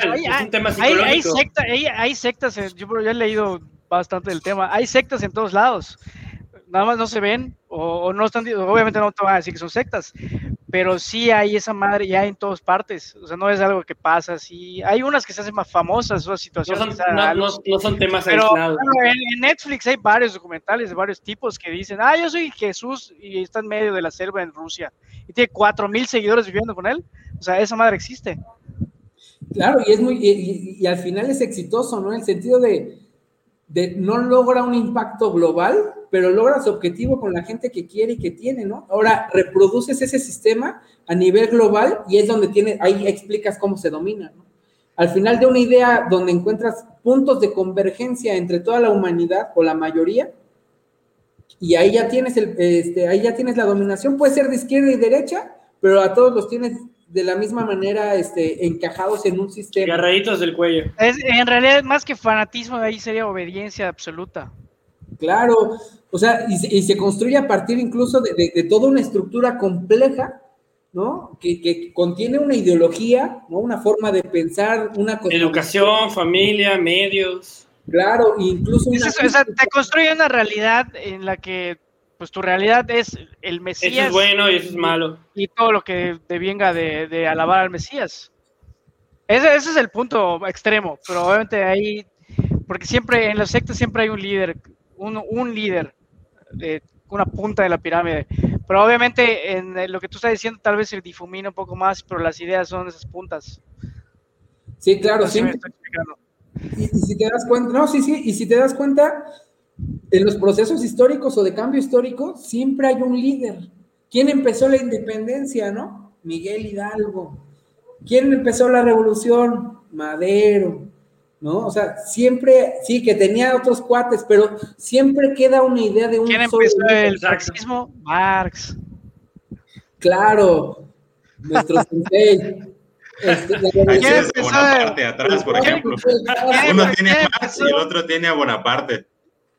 Hay, hay, secta, hay, sectas, yo, yo he leído bastante del tema, hay sectas en todos lados. Nada más no se ven o, no están, obviamente no te van a decir que son sectas, pero sí hay esa madre ya en todas partes, o sea, no es algo que pasa así, hay unas que se hacen más famosas, esas situaciones. No son, temas aislados. en, Netflix hay varios documentales de varios tipos que dicen, ah, yo soy Jesús y está en medio de la selva en Rusia y tiene cuatro mil seguidores viviendo con él, o sea, esa madre existe. Claro, y es muy, y, al final es exitoso, ¿no? En el sentido de, de no logra un impacto global, pero logra su objetivo con la gente que quiere y que tiene, ¿no? Ahora reproduces ese sistema a nivel global y es donde tiene, ahí explicas cómo se domina, ¿no? Al final de una idea donde encuentras puntos de convergencia entre toda la humanidad o la mayoría, y ahí ya tienes el, este, ahí ya tienes la dominación, puede ser de izquierda y derecha, pero a todos los tienes de la misma manera este, encajados en un sistema. Agarraditos del cuello. en realidad, más que fanatismo, ahí sería obediencia absoluta. Claro, o sea, y se, construye a partir incluso de, toda una estructura compleja, ¿no? Que, contiene una ideología, ¿no? Una forma de pensar, una... Educación, familia, medios. Claro, incluso... o sea, te construye una realidad en la que pues tu realidad es el Mesías. Eso es bueno y eso es malo. Y todo lo que te venga de, alabar al Mesías. Ese, ese, es el punto extremo, pero obviamente ahí, porque siempre en los sectas siempre hay un líder, un, un líder, de una punta de la pirámide. Pero obviamente en lo que tú estás diciendo tal vez se difumina un poco más, pero las ideas son esas puntas. Sí, claro, sí. Y, y, si te das cuenta, no, sí, sí, y si te das cuenta, en los procesos históricos o de cambio histórico siempre hay un líder. ¿Quién empezó la independencia, no? Miguel Hidalgo. ¿Quién empezó la revolución? Madero. ¿No? O sea, siempre, sí, que tenía otros cuates, pero siempre queda una idea de un ¿Quién empezó el fascismo? Marx. Claro, nuestro sensei. Este, es Bonaparte atrás, por ejemplo. Uno tiene a Marx y el otro tiene a Bonaparte.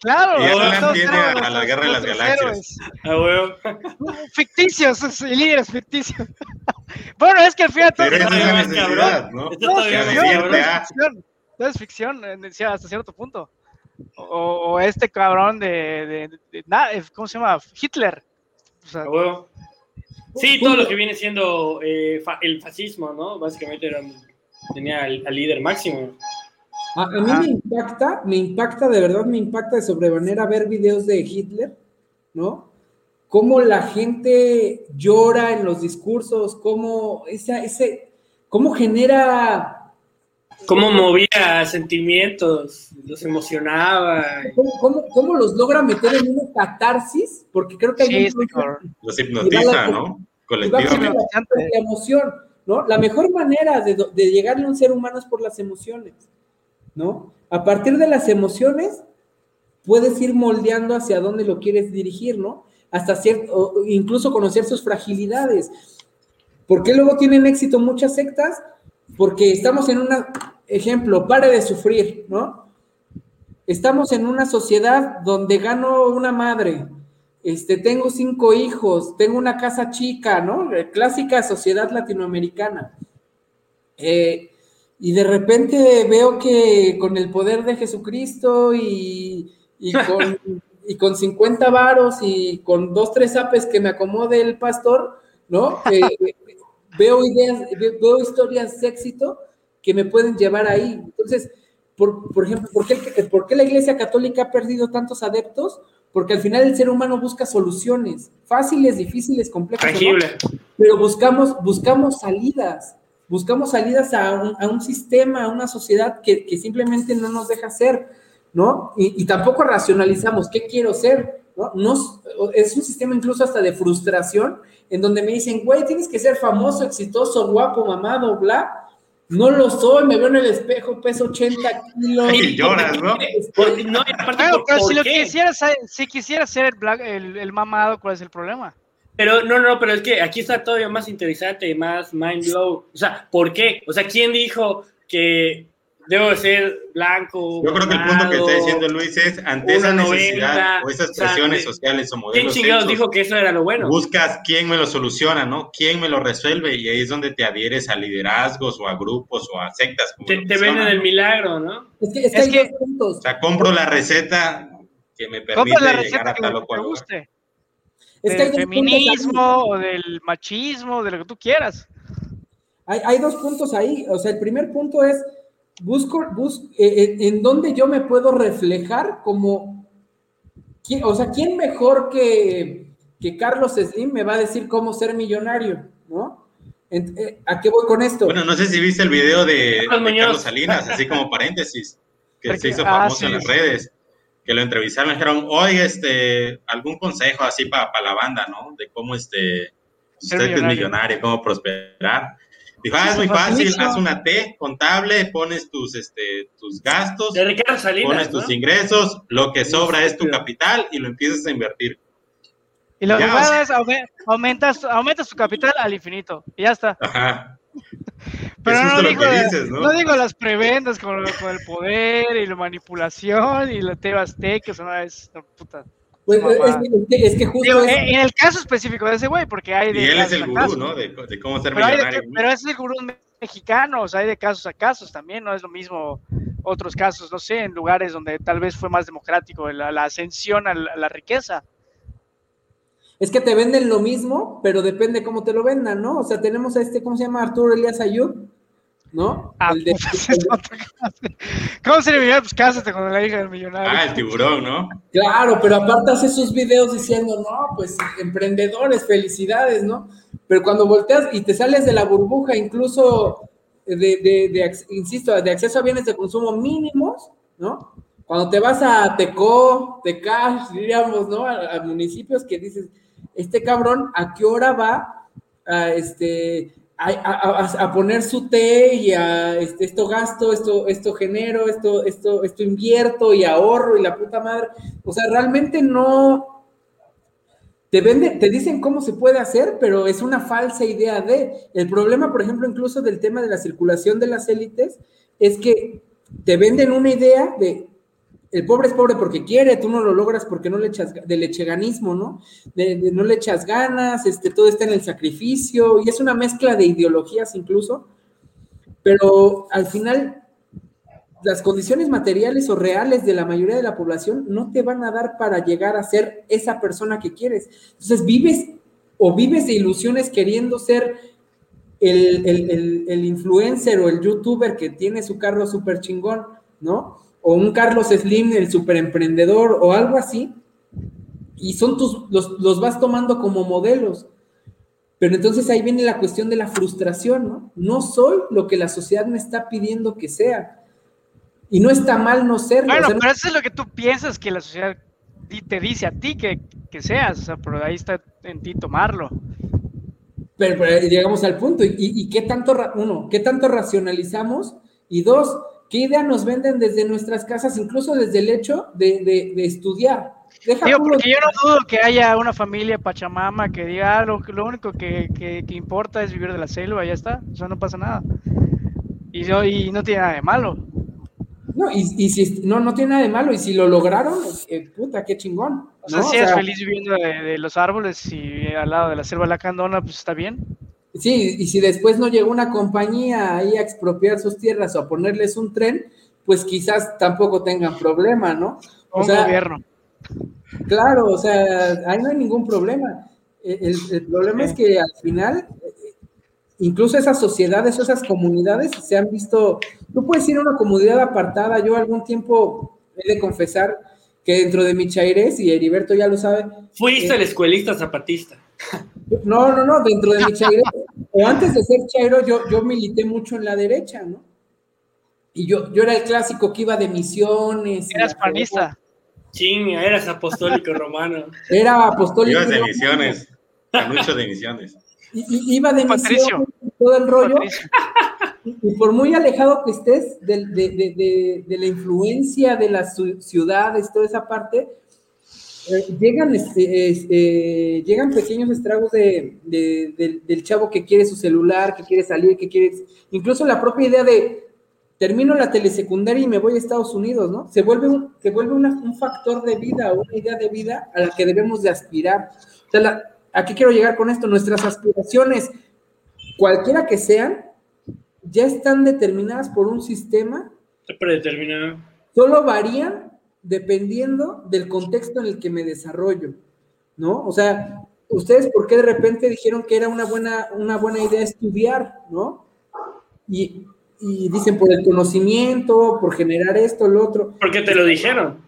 Claro. Y Alan tiene a, la Guerra de las Galaxias. Ficticios, líderes ficticios. bueno, es que al final todo... Es una necesidad, ¿no? No, es ficción. hasta cierto punto. O, este cabrón de, ¿cómo se llama? Hitler. O sea, Sí, todo lo que viene siendo eh, el fascismo, ¿no? Básicamente era, tenía al, líder máximo. A, mí me impacta, me impacta, de verdad me impacta de sobremanera ver videos de Hitler, ¿no? Cómo la gente llora en los discursos, cómo, esa, ese, cómo genera... Cómo movía sentimientos, los emocionaba. ¿Cómo, cómo, los logra meter en una catarsis? Porque creo que hay... Sí, los hipnotiza, ¿no? Colectivamente. La emoción, ¿no? La mejor manera de, de llegarle a un ser humano es por las emociones. ¿No? A partir de las emociones, puedes ir moldeando hacia dónde lo quieres dirigir, ¿no? Hasta cierto, incluso conocer sus fragilidades. ¿Por qué luego tienen éxito muchas sectas? Porque estamos en un ejemplo, pare de sufrir, ¿no? Estamos en una sociedad donde gano una madre, este, tengo cinco hijos, tengo una casa chica, ¿no? Clásica sociedad latinoamericana. Eh, y de repente veo que con el poder de Jesucristo y, con, y con 50 varos y con dos, tres apes que me acomode el pastor, ¿no? veo ideas, veo historias de éxito que me pueden llevar ahí. Entonces, por, por ejemplo, ¿por qué, ¿por qué la Iglesia Católica ha perdido tantos adeptos? Porque al final el ser humano busca soluciones, fáciles, difíciles, complejas. Pero buscamos, buscamos salidas buscamos salidas a un, sistema, a una sociedad que, simplemente no nos deja ser, ¿no? Y, tampoco racionalizamos qué quiero ser, ¿no? Es un sistema incluso hasta de frustración, en donde me dicen, güey, tienes que ser famoso, exitoso, guapo, mamado, bla. No lo soy, me veo en el espejo, peso 80 kilos. Y lloras, ¿no? no pero si, lo quisieras, si quisieras ser el, el mamado, ¿cuál es el problema? Pero no, no, pero es que aquí está todavía más interesante y más mind blow. O sea, ¿por qué? O sea, ¿quién dijo que debo ser blanco? Yo creo que el punto que está diciendo Luis es ante esa necesidad o esas presiones sociales o modelos. ¿Quién chingados dijo que eso era lo bueno? Buscas quién me lo soluciona, ¿no? ¿Quién me lo resuelve? Y ahí es donde te adhieres a liderazgos o a grupos o a sectas. te, venden el milagro, ¿no? Es que, es que, O sea, compro la receta que me permite llegar a tal o cual del feminismo o del machismo, de lo que tú quieras. Hay, dos puntos ahí. O sea, el primer punto es, busco, busco eh, eh, en dónde yo me puedo reflejar como, o sea, ¿quién mejor que, que Carlos Slim me va a decir cómo ser millonario? ¿No? Eh, ¿A qué voy con esto? Bueno, no sé si viste el video de, Carlos Salinas, así como paréntesis, que se hizo ah, famoso en las redes que lo entrevistaron, me dijeron, oye, este, algún consejo así para la banda, ¿no? De cómo, este, usted es millonario, cómo prosperar. Dijo, ah, es muy fácil, haz una T contable, pones tus, este, tus gastos, pones tus ingresos, lo que sobra es tu capital y lo empiezas a invertir. Y lo que es aumentas, aumentas tu capital al infinito y ya está. Ajá. Pero no, digo, ¿no? digo, las preventas con, el poder y la manipulación y la TV Azteca, o sea, es puta. Pues, es, que, justo en el caso específico de ese güey, porque hay de. Y él es el gurú, ¿no? De, cómo ser pero millonario. pero es el gurú mexicano, o sea, hay de casos a casos también, no es lo mismo otros casos, no sé, en lugares donde tal vez fue más democrático la, ascensión a la riqueza. Es que te venden lo mismo, pero depende cómo te lo vendan, ¿no? O sea, tenemos a este, ¿cómo se llama? Arturo Elías Ayub, ¿no? Ah, el de, ¿Cómo se le veía? Pues cásate con la hija del millonario. Ah, el tiburón, ¿no? Claro, pero aparte hace sus videos diciendo, no, pues emprendedores, felicidades, ¿no? Pero cuando volteas y te sales de la burbuja, incluso de, de, de insisto, de acceso a bienes de consumo mínimos, ¿no? Cuando te vas a Teco, Tecash, diríamos, ¿no? A, municipios que dices, este cabrón, ¿a qué hora va a, este, a, poner su té y a este, esto gasto, esto, esto genero, esto, esto, esto invierto y ahorro y la puta madre? O sea, realmente no, te venden, te dicen cómo se puede hacer, pero es una falsa idea de. El problema, por ejemplo, incluso del tema de la circulación de las élites, es que te venden una idea de el pobre es pobre porque quiere, tú no lo logras porque no le echas, del lecheganismo, ¿no? No le echas ganas, este, todo está en el sacrificio, y es una mezcla de ideologías incluso, pero al final las condiciones materiales o reales de la mayoría de la población no te van a dar para llegar a ser esa persona que quieres. Entonces vives o vives de ilusiones queriendo ser el, el, el influencer o el youtuber que tiene su carro súper chingón, ¿no? O un Carlos Slim, el superemprendedor, o algo así, y son tus, los, vas tomando como modelos. Pero entonces ahí viene la cuestión de la frustración, ¿no? No soy lo que la sociedad me está pidiendo que sea. Y no está mal no serlo. Bueno, pero eso es lo que tú piensas que la sociedad te dice a ti que, seas, o sea, pero ahí está en ti tomarlo. Pero, llegamos al punto, ¿y, y qué tanto, uno, qué tanto racionalizamos? Y dos, ¿Qué idea nos venden desde nuestras casas, incluso desde el hecho de, estudiar? Digo, porque yo no dudo que haya una familia Pachamama que diga, ah, lo, único que, importa es vivir de la selva, ya está, o sea, no pasa nada. Y, y no tiene nada de malo. No, y, si no, no tiene nada de malo, y si lo lograron, eh, puta, qué chingón. O sea, si eres feliz viviendo de, los árboles y al lado de la selva lacandona, pues está bien. Sí, y si después no llegó una compañía ahí a expropiar sus tierras o a ponerles un tren, pues quizás tampoco tengan problema, ¿no? O un gobierno. Claro, o sea, ahí no hay ningún problema. El, problema es que al final, incluso esas sociedades o esas comunidades se han visto, tú puedes ir a una comunidad apartada, yo algún tiempo he de confesar que dentro de mi chaires, y Heriberto ya lo sabe. Fuiste el escuelista zapatista. No, no, no, dentro de mi chairo, o antes de ser chairo, yo, yo milité mucho en la derecha, ¿no? Y yo, yo era el clásico que iba de misiones. Eras panista. Sí, eras apostólico romano. Era apostólico. Ibas de misiones, mucho de misiones. Y, iba de misiones, todo el rollo. Y por muy alejado que estés de, de, de, de, la influencia de las ciudades, toda esa parte, eh, llegan, este, eh, llegan pequeños estragos de, del chavo que quiere su celular, que quiere salir, que quiere, incluso la propia idea de termino la telesecundaria y me voy a Estados Unidos, ¿no? Se vuelve un, se vuelve un factor de vida, una idea de vida a la que debemos de aspirar. O sea, ¿a qué quiero llegar con esto? Nuestras aspiraciones, cualquiera que sean, ya están determinadas por un sistema. Predeterminado. Solo varían dependiendo del contexto en el que me desarrollo, ¿no? O sea, ustedes, ¿por qué de repente dijeron que era una buena, una buena idea estudiar, ¿no? Y, dicen por el conocimiento, por generar esto, lo otro. Porque te lo dijeron.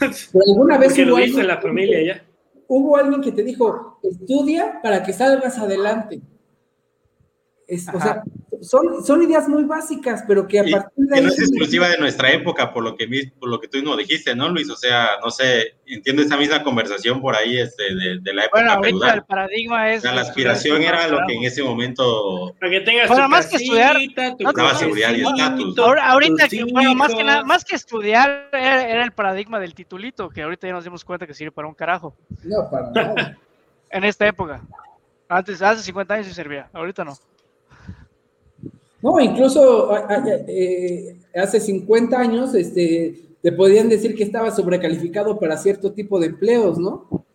Pero alguna vez Porque lo dice la familia ya. Hubo alguien que te dijo, estudia para que salgas adelante. o sea, son, son ideas muy básicas, pero que a partir de... Que no es exclusiva de nuestra época, por lo que, por lo que tú no dijiste, ¿no, Luis? O sea, no sé, entiendo esa misma conversación por ahí este, de, la época Bueno, ahorita el paradigma es... la aspiración era lo que en ese momento... Para que tengas bueno, más que estudiar... daba seguridad y estatus. Ahorita, bueno, más que, nada, más que estudiar era, el paradigma del titulito, que ahorita ya nos dimos cuenta que sirve para un carajo. No, para nada. en esta época. Antes, hace 50 años sí servía, ahorita no. No, incluso eh, hace 50 años este, te podían decir que estaba sobrecalificado para cierto tipo de empleos, ¿no?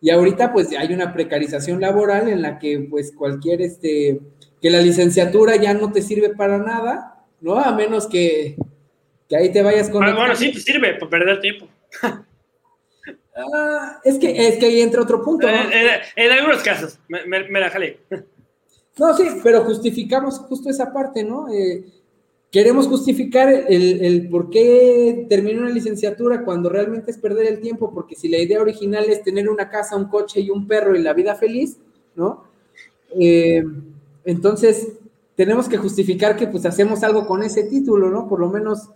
Y ahorita pues hay una precarización laboral en la que pues cualquier, este, que la licenciatura ya no te sirve para nada, ¿no? A menos que, ahí te vayas con... Bueno, bueno, sí te sirve para perder tiempo. Ah, es, que, es que ahí entra otro punto. ¿no? En, algunos casos, me, me la jalé. No, sí, pero justificamos justo esa parte, ¿no? Eh, queremos justificar el, por qué terminar una licenciatura cuando realmente es perder el tiempo, porque si la idea original es tener una casa, un coche y un perro y la vida feliz, ¿no? Eh, entonces, tenemos que justificar que pues hacemos algo con ese título, ¿no? Por lo menos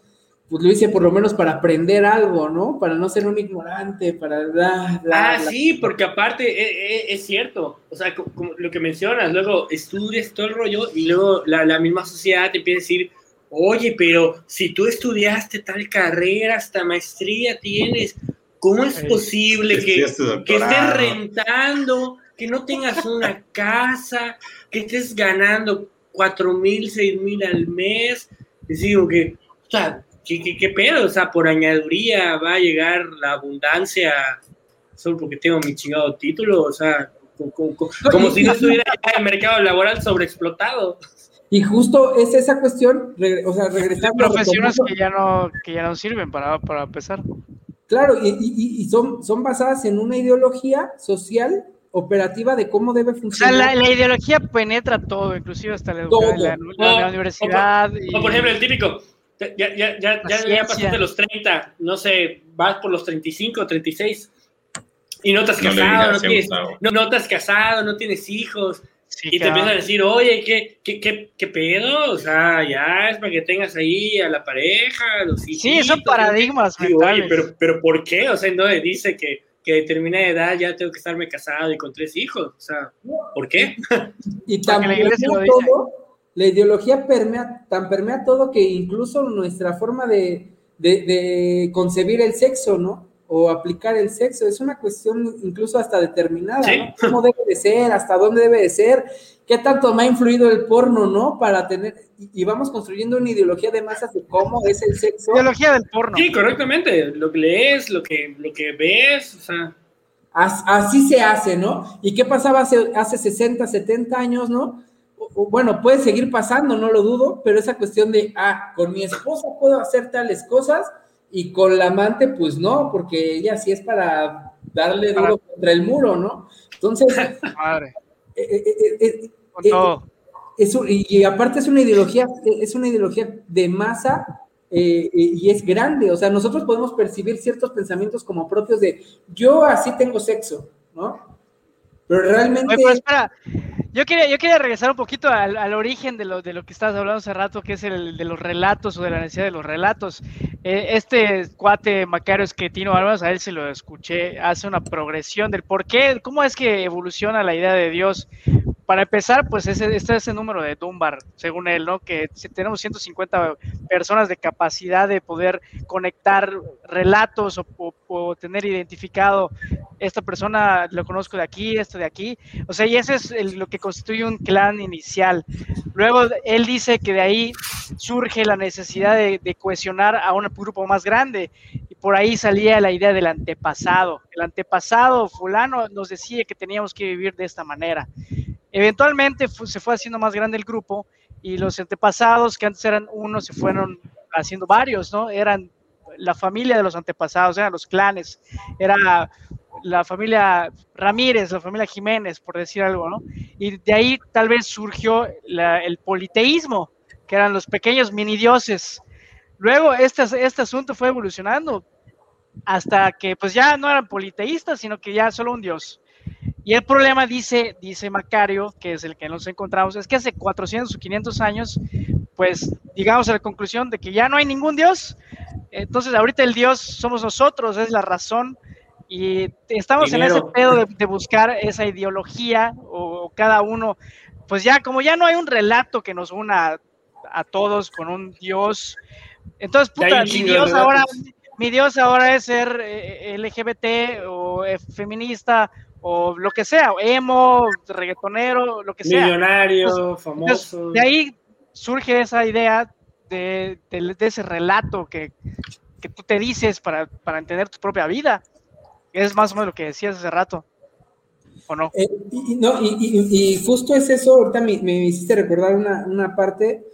pues lo hice por lo menos para aprender algo, ¿no? Para no ser un ignorante, para... Bla, ah, sí, porque aparte e, e, es, cierto, o sea, como lo que mencionas, luego estudias todo el rollo y luego la, misma sociedad te empieza a decir, oye, pero si tú estudiaste tal carrera, hasta maestría tienes, ¿cómo es posible que, que estés rentando, que no tengas una casa, que estés ganando cuatro mil, seis mil al mes? Les digo que, o sea, ¿qué, qué, pedo? O sea, por añaduría va a llegar la abundancia solo porque tengo mi chingado título, o sea, como, si no estuviera en el mercado laboral sobreexplotado. Y justo es esa cuestión, o sea, regresar profesiones que ya no que ya no sirven para, para empezar. Claro, y, y, son, son basadas en una ideología social operativa de cómo debe funcionar. O sea, la, ideología penetra todo, inclusive hasta la, la, la, universidad. o por, ejemplo, el típico, ya, ya, ya, ya, pasaste los 30, no sé, vas por los 35, 36 y no te has casado, no, tienes, no, te has casado, no tienes hijos. y te empiezan a decir, oye, ¿qué, qué, qué, qué pedo? O sea, ya es para que tengas ahí a la pareja, los hijos. Sí, son paradigmas. oye, pero, pero ¿por qué? O sea, no dice que, que a determinada edad ya tengo que estarme casado y con tres hijos. O sea, ¿por qué? Y también todo, la ideología permea, tan permea todo que incluso nuestra forma de, concebir el sexo, ¿no? O aplicar el sexo, es una cuestión incluso hasta determinada, ¿no? ¿Cómo debe de ser? ¿Hasta dónde debe de ser? ¿Qué tanto me ha influido el porno, no? Para tener, y, vamos construyendo una ideología de masas de cómo es el sexo. Ideología del porno. Sí, correctamente, lo que lees, lo que, lo que ves, o sea. Así se hace, ¿no? ¿Y qué pasaba hace, hace 60, 70 años, no? Bueno, puede seguir pasando, no lo dudo, pero esa cuestión de, ah, con mi esposa puedo hacer tales cosas y con la amante, pues no, porque ella sí es para darle duro contra el muro, ¿no? Entonces, Madre. Eh, eh, eh, y aparte es una ideología, es una ideología de masa y es grande, o sea, nosotros podemos percibir ciertos pensamientos como propios de, yo así tengo sexo, ¿no? Pero realmente... espera, yo quería, yo quería regresar un poquito al, origen de lo, de lo que estabas hablando hace rato, que es el de los relatos o de la necesidad de los relatos. Eh, este cuate Macario Esquetino Álvarez, a él se lo escuché, hace una progresión del por qué, cómo es que evoluciona la idea de Dios. Para empezar, pues ese, número de Dunbar, según él, ¿no? Que tenemos 150 personas de capacidad de poder conectar relatos o, o tener identificado esta persona lo conozco de aquí, esto de aquí. O sea, y eso es lo que constituye un clan inicial. Luego él dice que de ahí surge la necesidad de, cohesionar a un grupo más grande. Y por ahí salía la idea del antepasado. El antepasado fulano nos decía que teníamos que vivir de esta manera. Eventualmente se fue haciendo más grande el grupo y los antepasados, que antes eran uno, se fueron haciendo varios, ¿no? Eran la familia de los antepasados, eran los clanes, era la familia Ramírez, la familia Jiménez, por decir algo, ¿no? Y de ahí tal vez surgió el politeísmo, que eran los pequeños mini dioses. Luego este, este asunto fue evolucionando hasta que pues ya no eran politeístas, sino que ya solo un dios. Y el problema, dice, dice Macario, que es el que nos encontramos, es que hace 400 o 500 años, pues llegamos a la conclusión de que ya no hay ningún dios. Entonces ahorita el dios somos nosotros, es la razón. Y estamos en ese pedo de, buscar esa ideología o, cada uno, pues ya como ya no hay un relato que nos una a todos con un Dios, entonces puta, mi Dios ahora, mi Dios ahora es ser eh, LGBT o eh, feminista o lo que sea, emo, reggaetonero, lo que sea. Millonario, famoso. de ahí surge esa idea de, ese relato que, que, tú te dices para, para entender tu propia vida. Es más o menos lo que decías hace rato. ¿O no? Eh, y, no y, justo es eso, ahorita me, me hiciste recordar una, parte.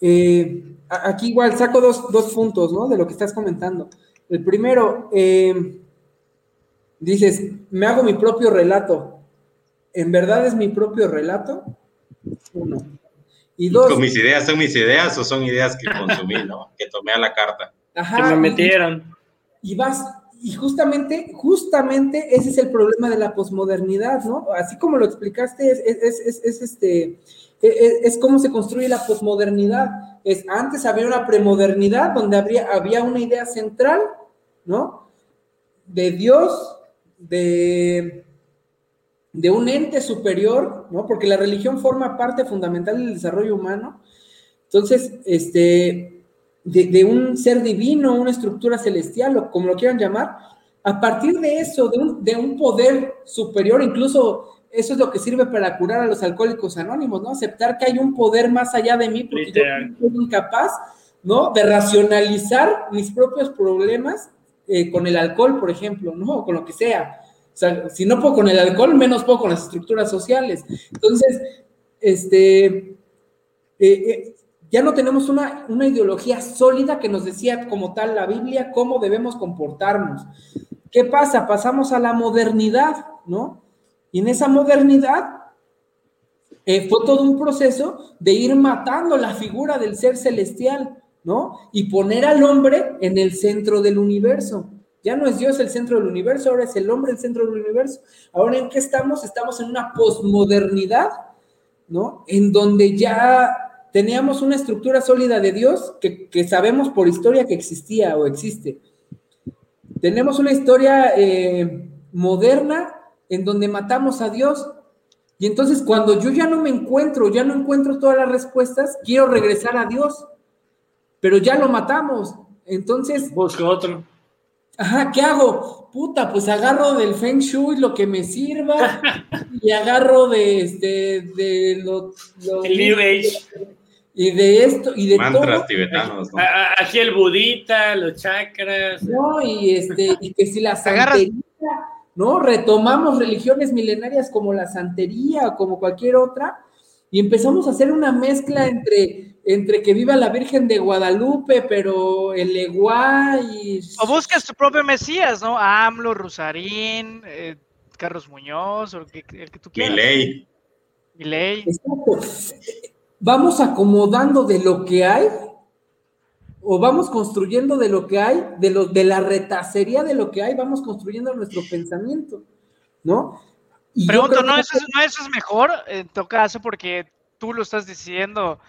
Eh, aquí igual saco dos, puntos, ¿no? De lo que estás comentando. El primero, eh, dices, me hago mi propio relato. ¿En verdad es mi propio relato? Uno. Y dos. ¿Mis ideas son mis ideas o son ideas que consumí, ¿no? Que tomé a la carta. Ajá, que me metieron. y vas y justamente, justamente ese es el problema de la posmodernidad, ¿no? Así como lo explicaste, es, es, es, este, e, e, es, cómo se construye la posmodernidad. es antes había una premodernidad donde habría, había una idea central, ¿no? De Dios, de, de un ente superior, ¿no? Porque la religión forma parte fundamental del desarrollo humano. Entonces, este, de, un ser divino, una estructura celestial, o como lo quieran llamar, a partir de eso, de un, de un poder superior, incluso eso es lo que sirve para curar a los alcohólicos anónimos, ¿no? Aceptar que hay un poder más allá de mí, porque yo soy incapaz, ¿no? De racionalizar mis propios problemas eh, con el alcohol, por ejemplo, ¿no? Con lo que sea. O sea, si no puedo con el alcohol, menos puedo con las estructuras sociales. Entonces, este, eh, eh, ya no tenemos una, una ideología sólida que nos decía como tal la Biblia cómo debemos comportarnos. ¿Qué pasa? Pasamos a la modernidad, ¿no? Y en esa modernidad fue todo un proceso de ir matando la figura del ser celestial, ¿no? Y poner al hombre en el centro del universo. Ya no es Dios el centro del universo, ahora es el hombre el centro del universo. Ahora, ¿en qué estamos? Estamos en una posmodernidad, ¿no? En donde ya teníamos una estructura sólida de Dios que, sabemos por historia que existía o existe. Tenemos una historia eh, moderna en donde matamos a Dios. Y entonces cuando yo ya no me encuentro, ya no encuentro todas las respuestas, quiero regresar a Dios. Pero ya lo matamos. Entonces... Busco otro. Ajá, ¿qué hago? Puta, pues agarro del Feng Shui lo que me sirva y agarro de, este, de, lo, el New Age. Y de esto, y de Mantras tibetanos, ¿no? Aquí el budita, los chakras. No, y este, y que si la santería, ¿no? Retomamos religiones milenarias como la santería o como cualquier otra y empezamos a hacer una mezcla entre, entre que viva la Virgen de Guadalupe, pero el Eguá y... O buscas tu propio Mesías, ¿no? AMLO, Rusarín, eh, Carlos Muñoz, o el que, el que tú quieras. Mi ley. Exacto. Vamos acomodando de lo que hay o vamos construyendo de lo que hay, de, lo, de la retacería de lo que hay, vamos construyendo nuestro pensamiento, ¿no? Y Pregunto, ¿no, eso es, ¿no eso es mejor en tu caso porque tú lo estás diciendo,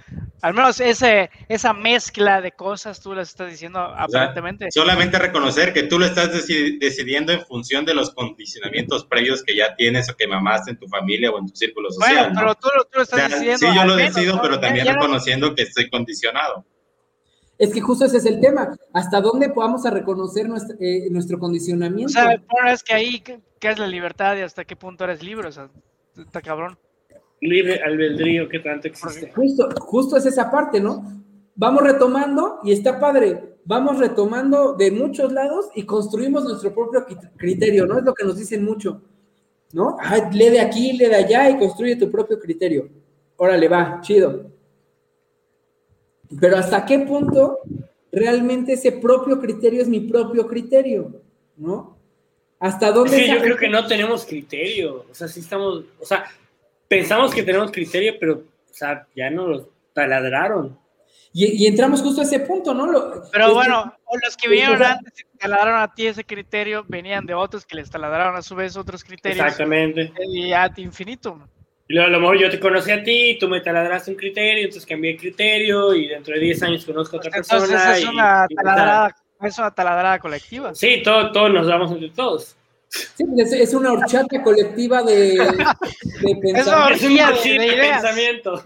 al menos ese, esa mezcla de cosas tú las estás diciendo aparentemente. solamente reconocer que tú lo estás decidiendo en función de los condicionamientos previos que ya tienes o que mamaste en tu familia o en tu círculo social. Bueno, pero tú, lo estás diciendo. Sí, yo lo decido, pero también reconociendo que estoy condicionado. Es que justo ese es el tema. ¿Hasta dónde podamos a reconocer nuestro, eh, nuestro condicionamiento? O sea, es que ahí, ¿qué, es la libertad y hasta qué punto eres libre? O sea, está cabrón. Libre albedrío, ¿qué tanto existe? Justo, justo es esa parte, ¿no? Vamos retomando y está padre. Vamos retomando de muchos lados y construimos nuestro propio criterio, ¿no? Es lo que nos dicen mucho, ¿no? Ah, lee de aquí, lee de allá y construye tu propio criterio. Órale, va, chido. Pero hasta qué punto realmente ese propio criterio es mi propio criterio, ¿no? ¿Hasta dónde? Sí, yo creo que no tenemos criterio, o sea, sí estamos, o sea, pensamos que tenemos criterio, pero, o sea, ya no lo taladraron. Y, entramos justo a ese punto, ¿no? pero bueno, los que vinieron antes y taladraron a ti ese criterio venían de otros que les taladraron a su vez otros criterios. Exactamente. Y a infinito. Y luego a lo mejor yo te conocí a ti, tú me taladraste un criterio, entonces cambié el criterio y dentro de 10 años conozco a otra persona. Entonces es una, taladrada, es una taladrada colectiva. Sí, todos todo nos damos entre todos. Sí, es, una horchata colectiva de, de pensamiento. Es una de, de, pensamiento.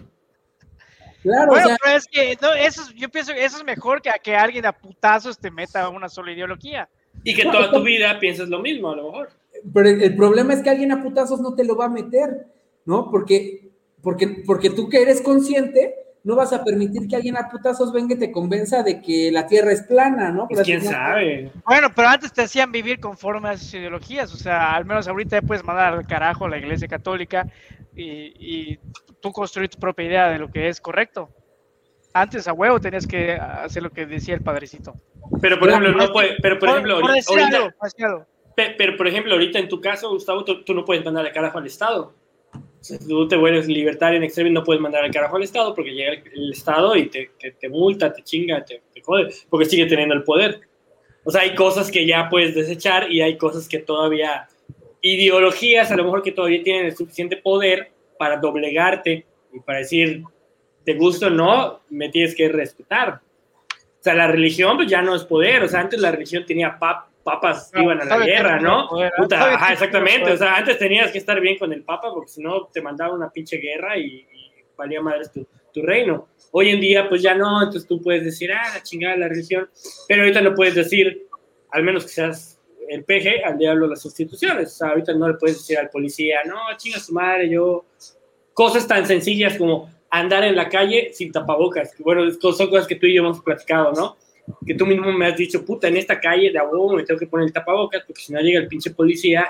Claro, bueno, o sea, pero es que no, eso, yo pienso que eso es mejor que a que alguien a putazos te meta una sola ideología. Y que toda tu vida pienses lo mismo, a lo mejor. Pero el, el problema es que alguien a putazos no te lo va a meter. ¿no? Porque, porque, porque tú que eres consciente, no vas a permitir que alguien a putazos venga y te convenza de que la Tierra es plana, ¿no? Pues quién sabe. Bueno, pero antes te hacían vivir conforme a sus ideologías, o sea, al menos ahorita puedes mandar al carajo a la Iglesia Católica y, tú construir tu propia idea de lo que es correcto. Antes a huevo tenías que hacer lo que decía el padrecito. Pero por ejemplo, no puede, pero por, ejemplo, ahorita, pero por ejemplo, ahorita en tu caso, Gustavo, tú, tú no puedes mandar al carajo al Estado tú te vuelves libertario en extremo no puedes mandar al carajo al Estado porque llega el, Estado y te, te, multa, te chinga, te, te, jode, porque sigue teniendo el poder. O sea, hay cosas que ya puedes desechar y hay cosas que todavía, ideologías a lo mejor que todavía tienen el suficiente poder para doblegarte y para decir, te gusta o no, me tienes que respetar. O sea, la religión pues ya no es poder, o sea, antes la religión tenía papas que iban a la guerra, ¿no? Puta, ajá, exactamente, o sea, antes tenías que estar bien con el papa porque si no te mandaba una pinche guerra y, y valía madre tu, tu reino. Hoy en día, pues ya no, entonces tú puedes decir, ah, la chingada la religión, pero ahorita no puedes decir, al menos que seas el peje, al diablo las instituciones. O sea, ahorita no le puedes decir al policía, no, chinga su madre, yo. Cosas tan sencillas como andar en la calle sin tapabocas. Bueno, son cosas que tú y yo hemos platicado, ¿no? Que tú mismo me has dicho, puta, en esta calle de agua me tengo que poner el tapabocas porque si no llega el pinche policía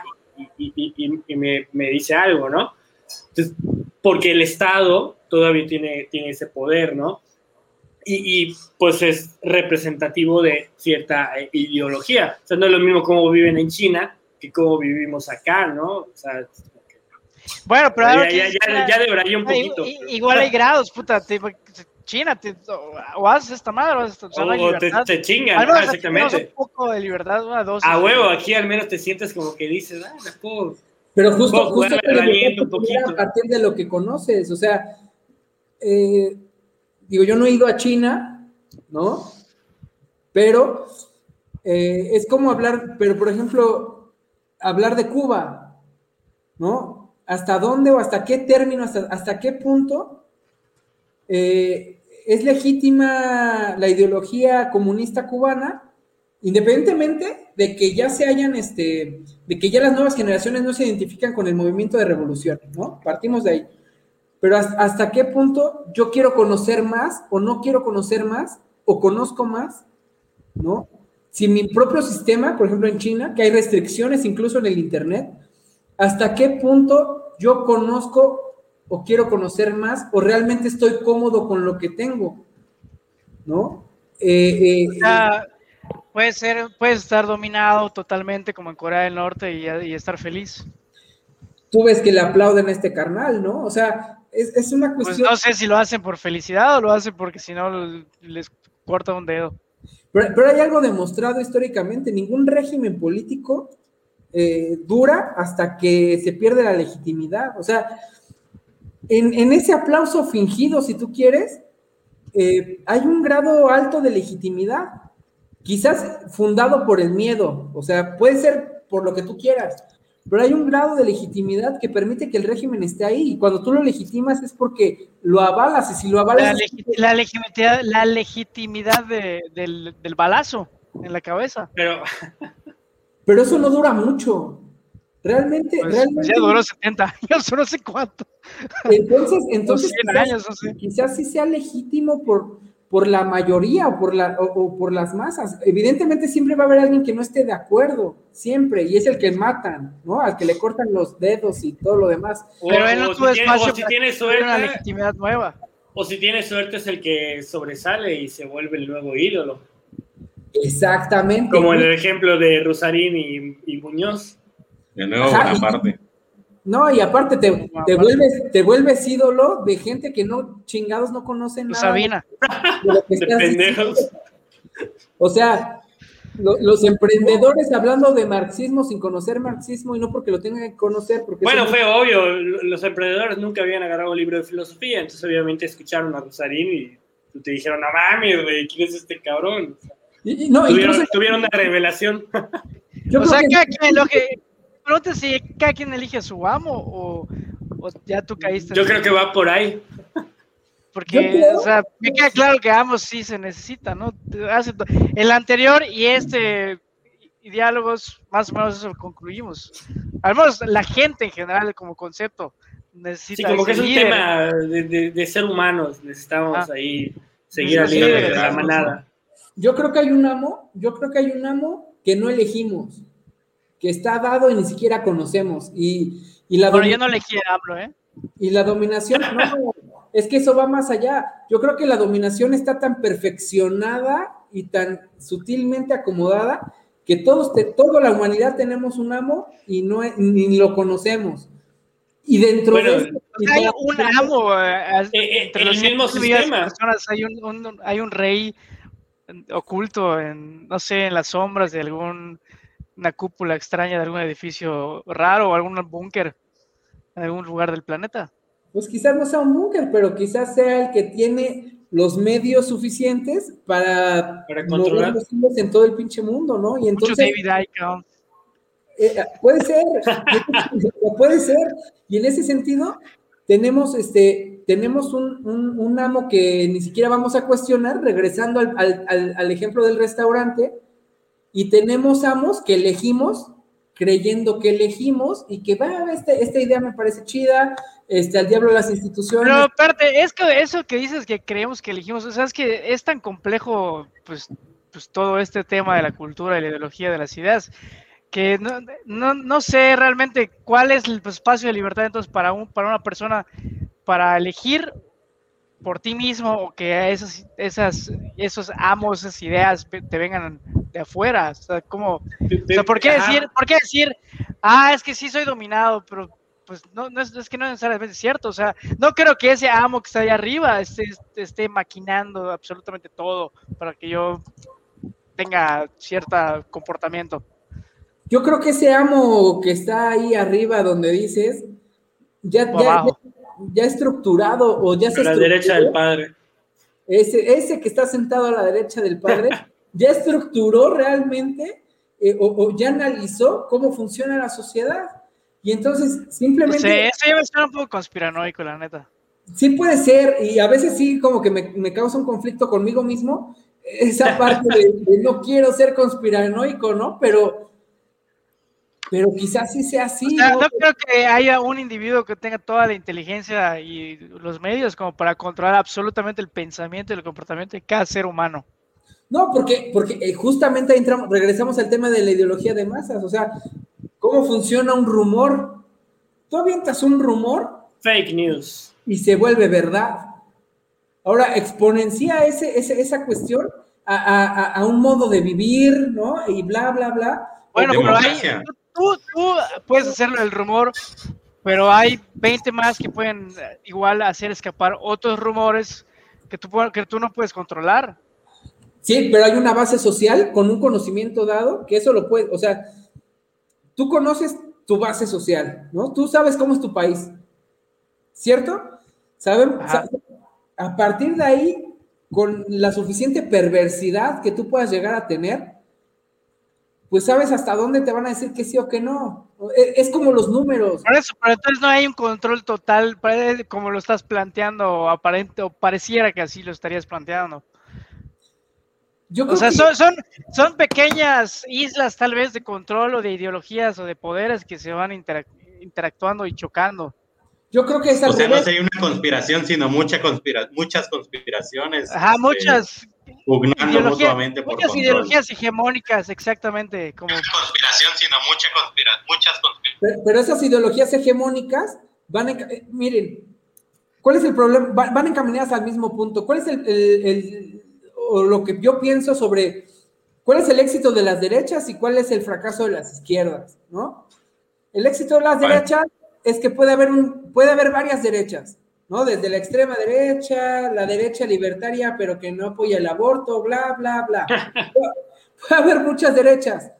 y, y, y me, me, dice algo, ¿no? Entonces, porque el Estado todavía tiene, tiene ese poder, ¿no? Y, pues es representativo de cierta eh, ideología. O sea, no es lo mismo cómo viven en China que cómo vivimos acá, ¿no? O sea, bueno, pero ya, ya, ya, ya debería un poquito. Igual hay grados, puta, tipo, China, te, o haces esta madre o haces esta, o, te, te, chingan, ah, exactamente. Un poco de libertad, una dosis. A huevo, aquí al menos te sientes como que dices, ah, la puedo, Pero justo, justo a partir de lo que conoces, o sea, eh, digo, yo no he ido a China, ¿no? Pero eh, es como hablar, pero por ejemplo, hablar de Cuba, ¿no? ¿Hasta dónde o hasta qué término, hasta, hasta qué punto eh, es legítima la ideología comunista cubana, independientemente de que ya se hayan, este, de que ya las nuevas generaciones no se identifican con el movimiento de revolución, ¿no? Partimos de ahí. Pero hasta qué punto yo quiero conocer más o no quiero conocer más o conozco más, ¿no? Si mi propio sistema, por ejemplo en China, que hay restricciones incluso en el Internet, hasta qué punto yo conozco o quiero conocer más o realmente estoy cómodo con lo que tengo, ¿no? Eh, eh, puede ser, puedes estar dominado totalmente como en Corea del Norte y, y estar feliz tú ves que le aplauden a este carnal, ¿no? O sea, es, una pues cuestión. Pues no sé si lo hacen por felicidad o lo hacen porque si no les corta un dedo. Pero, hay algo demostrado históricamente: ningún régimen político eh, dura hasta que se pierde la legitimidad. O sea, en, ese aplauso fingido, si tú quieres, eh, hay un grado alto de legitimidad, quizás fundado por el miedo, o sea, puede ser por lo que tú quieras, pero hay un grado de legitimidad que permite que el régimen esté ahí. Y cuando tú lo legitimas es porque lo avalas. Y si lo avalas. La, legitimidad, la legitimidad del, balazo en la cabeza. Pero. Pero eso no dura mucho. Realmente. Pues, realmente ya duró 70 años, no sé cuánto. Entonces, entonces quizás sí sea legítimo por, por la mayoría o por, la, o, por las masas. Evidentemente siempre va a haber alguien que no esté de acuerdo, siempre, y es el que matan, ¿no? Al que le cortan los dedos y todo lo demás. Pero él no tuvo espacio si tiene suerte, una legitimidad nueva. O si tiene suerte es el que sobresale y se vuelve el nuevo ídolo. Exactamente. Como en el ejemplo de Rosarín y, y Muñoz. De nuevo, aparte. No, y aparte te, vuelves, te vuelves ídolo de gente que no chingados no conocen nada. Sabina. O sea, los emprendedores hablando de marxismo sin conocer marxismo y no porque lo tengan que conocer. Porque bueno, fue obvio, los emprendedores nunca habían agarrado un libro de filosofía, entonces obviamente escucharon a Rosarín y te dijeron, no mames, ¿quién es este cabrón? no, tuvieron, una revelación. o sea, que, lo que pregunta si cada quien elige a su amo o, ya tú caíste. Yo creo que va por ahí. Porque, o sea, me queda claro que ambos sí se necesita, ¿no? El anterior y este y diálogos, más o menos eso concluimos. Al menos la gente en general, como concepto, necesita. Sí, como que es un tema de, ser humanos, necesitamos ah. ahí seguir al de la manada. Yo creo que hay un amo, yo creo que hay un amo que no elegimos que está dado y ni siquiera conocemos. Y, y la Pero yo no le quiero hablo, ¿eh? Y la dominación, no, es que eso va más allá. Yo creo que la dominación está tan perfeccionada y tan sutilmente acomodada que todos, te, toda la humanidad tenemos un amo y no ni lo conocemos. Y dentro de esto, hay un amo eh, eh, eh, entre los mismos sistemas. hay un, hay un rey oculto en, no sé, en las sombras de algún una cúpula extraña de algún edificio raro o algún búnker en algún lugar del planeta. pues quizás no sea un búnker, pero quizás sea el que tiene los medios suficientes para, para controlar los hilos en todo el pinche mundo, ¿no? Y entonces, Mucho David eh, puede ser, puede ser. Y en ese sentido, tenemos este, tenemos un, un, un, amo que ni siquiera vamos a cuestionar, regresando al, al, al, ejemplo del restaurante, y tenemos amos que elegimos creyendo que elegimos y que va, este, esta idea me parece chida, este, al diablo las instituciones. Pero aparte, es que eso que dices que creemos que elegimos, o sea, es que es tan complejo, pues, pues todo este tema de la cultura y la ideología de las ideas, que no, no, no sé realmente cuál es el espacio de libertad entonces para, un, para una persona para elegir por ti mismo o que esas, esas, esos amos, esas ideas te vengan de afuera. O sea, como, o sea, ¿por, qué decir, ¿por qué decir, ah, es que sí soy dominado, pero pues no, no es, es, que no necesariamente es cierto. O sea, no creo que ese amo que está ahí arriba esté, esté maquinando absolutamente todo para que yo tenga cierto comportamiento. Yo creo que ese amo que está ahí arriba donde dices, ya, ya, ya, ya, estructurado o ya se... A la derecha del padre. Ese, ese que está sentado a la derecha del padre, ya estructuró realmente eh, o, o, ya analizó cómo funciona la sociedad. Y entonces simplemente... Sí, eso ya me suena un poco conspiranoico, la neta. Sí puede ser, y a veces sí como que me, me causa un conflicto conmigo mismo, esa parte de, de no quiero ser conspiranoico, ¿no? Pero pero quizás sí sea así. O sea, ¿no? no creo que haya un individuo que tenga toda la inteligencia y los medios como para controlar absolutamente el pensamiento y el comportamiento de cada ser humano. No, porque, porque justamente ahí entramos, regresamos al tema de la ideología de masas. O sea, ¿cómo funciona un rumor? Tú avientas un rumor. Fake news. Y se vuelve verdad. Ahora, exponencia ese, ese, esa cuestión a, a, a, un modo de vivir, ¿no? Y bla, bla, bla. Bueno, pero hay, tú, tú puedes hacerlo el rumor, pero hay 20 más que pueden igual hacer escapar otros rumores que tú, que tú no puedes controlar. Sí, pero hay una base social con un conocimiento dado que eso lo puede, o sea, tú conoces tu base social, ¿no? Tú sabes cómo es tu país, ¿cierto? ¿Saben? A partir de ahí, con la suficiente perversidad que tú puedas llegar a tener, pues sabes hasta dónde te van a decir que sí o que no. Es como los números. Por eso, pero entonces no hay un control total, como lo estás planteando, aparente, o pareciera que así lo estarías planteando. Yo o sea, que... son, son, son, pequeñas islas tal vez de control o de ideologías o de poderes que se van interac interactuando y chocando. Yo creo que es O sea, no hay una conspiración, sino mucha conspira muchas conspiraciones. Ajá, este, muchas. Pugnando mutuamente por Muchas control. ideologías hegemónicas, exactamente. Como... No conspiración, sino mucha conspira muchas conspiraciones. Pero, pero, esas ideologías hegemónicas van, en, eh, miren, ¿cuál es el problema? Van, van encaminadas al mismo punto. ¿Cuál es el, el, el, o lo que yo pienso sobre cuál es el éxito de las derechas y cuál es el fracaso de las izquierdas, ¿no? El éxito de las vale. derechas es que puede haber, un, puede haber varias derechas, ¿no? Desde la extrema derecha, la derecha libertaria, pero que no apoya el aborto, bla, bla, bla. puede haber muchas derechas,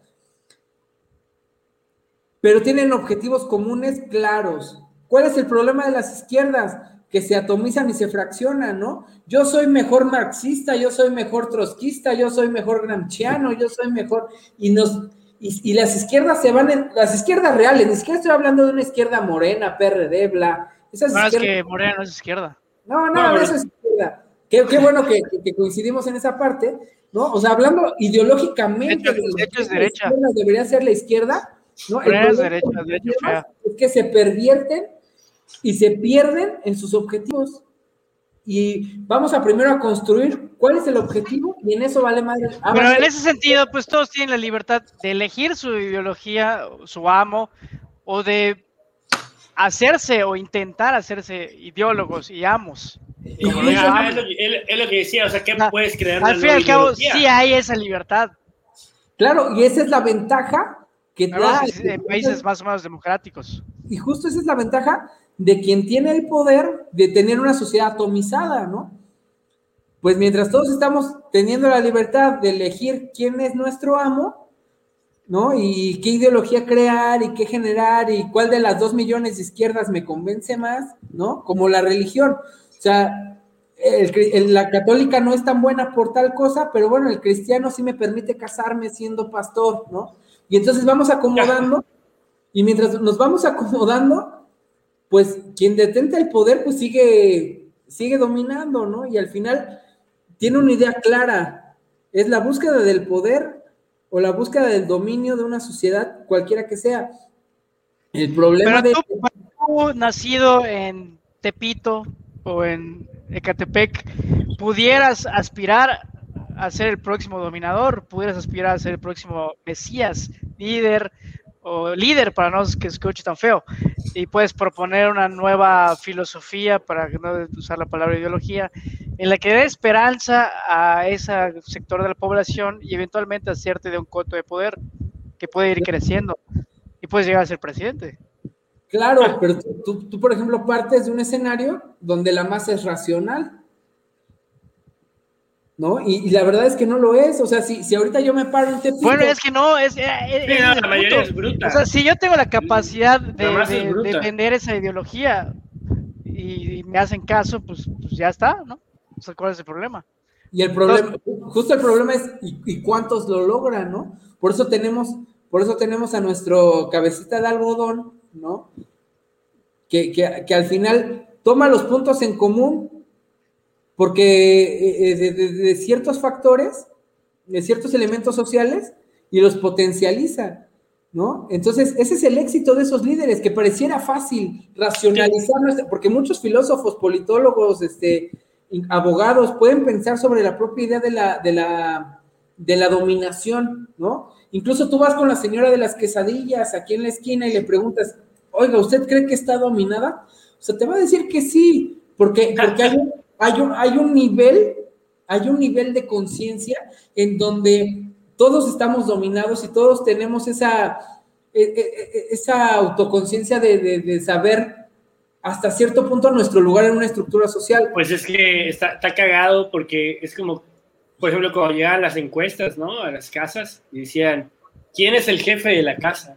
pero tienen objetivos comunes claros. ¿Cuál es el problema de las izquierdas? Que se atomizan y se fraccionan, ¿no? Yo soy mejor marxista, yo soy mejor trotskista, yo soy mejor gramsciano, yo soy mejor... Y nos y, y, las izquierdas se van en, las izquierdas reales, ni siquiera estoy hablando de una izquierda morena, PRD, bla. Esas no, izquierdas... es que morena no es izquierda. No, no, no, eso es izquierda. Qué, qué bueno que, que, coincidimos en esa parte, ¿no? O sea, hablando ideológicamente, de hecho, de hecho es derecha. debería ser la izquierda, ¿no? Morena es derecha, derecha fea. Es que se pervierten y se pierden en sus objetivos. Y vamos a primero a construir cuál es el objetivo y en eso vale madre. Ah, Pero en ese sentido, pues todos tienen la libertad de elegir su ideología, su amo, o de hacerse o intentar hacerse ideólogos y amos. Y como ah, es, lo que, es, lo que, decía, o sea, ¿qué ah, puedes crear? Al fin y al cabo, sí hay esa libertad. Claro, y esa es la ventaja que da. En países más o menos democráticos. Y justo esa es la ventaja de quien tiene el poder de tener una sociedad atomizada, ¿no? Pues mientras todos estamos teniendo la libertad de elegir quién es nuestro amo, ¿no? Y qué ideología crear y qué generar y cuál de las dos millones de izquierdas me convence más, ¿no? Como la religión. O sea, la católica no es tan buena por tal cosa, pero bueno, el cristiano sí me permite casarme siendo pastor, ¿no? Y entonces vamos acomodando y mientras nos vamos acomodando, pues quien detente el poder pues sigue, sigue dominando, ¿no? Y al final tiene una idea clara, es la búsqueda del poder o la búsqueda del dominio de una sociedad, cualquiera que sea. El problema Pero tú, nacido en Tepito o en Ecatepec, pudieras aspirar a ser el próximo dominador, pudieras aspirar a ser el próximo Mesías, líder o líder para no que escuche tan feo, y puedes proponer una nueva filosofía, para no usar la palabra ideología, en la que dé esperanza a ese sector de la población y eventualmente hacerte de un coto de poder que puede ir creciendo y puedes llegar a ser presidente. Claro, pero tú, tú, por ejemplo, partes de un escenario donde la masa es racional. ¿No? Y, la verdad es que no lo es. O sea, si, si ahorita yo me paro en Tepito... Bueno, es que no, es, la mayoría es bruta. O sea, si yo tengo la capacidad de, de, vender esa ideología y, me hacen caso, pues, pues ya está, ¿no? O sea, ¿cuál es el problema? Y el problema, justo el problema es, ¿y, cuántos lo logran, no? Por eso tenemos, por eso tenemos a nuestro cabecita de algodón, ¿no? Que, que, al final toma los puntos en común, porque eh, eh, de, ciertos factores, de ciertos elementos sociales, y los potencializa, ¿no? Entonces, ese es el éxito de esos líderes, que pareciera fácil racionalizar, porque muchos filósofos, politólogos, este, abogados pueden pensar sobre la propia idea de la, de la, de la dominación, ¿no? Incluso tú vas con la señora de las quesadillas aquí en la esquina y le preguntas, oiga, ¿usted cree que está dominada? O sea, te va a decir que sí, porque, porque hay, hay, un, hay un nivel, hay un nivel de conciencia en donde todos estamos dominados y todos tenemos esa, e, e, e, esa autoconciencia de, de, saber hasta cierto punto nuestro lugar en una estructura social. Pues es que está, cagado porque es como, por ejemplo, cuando llegan las encuestas, ¿no? A las casas y decían, ¿quién es el jefe de la casa?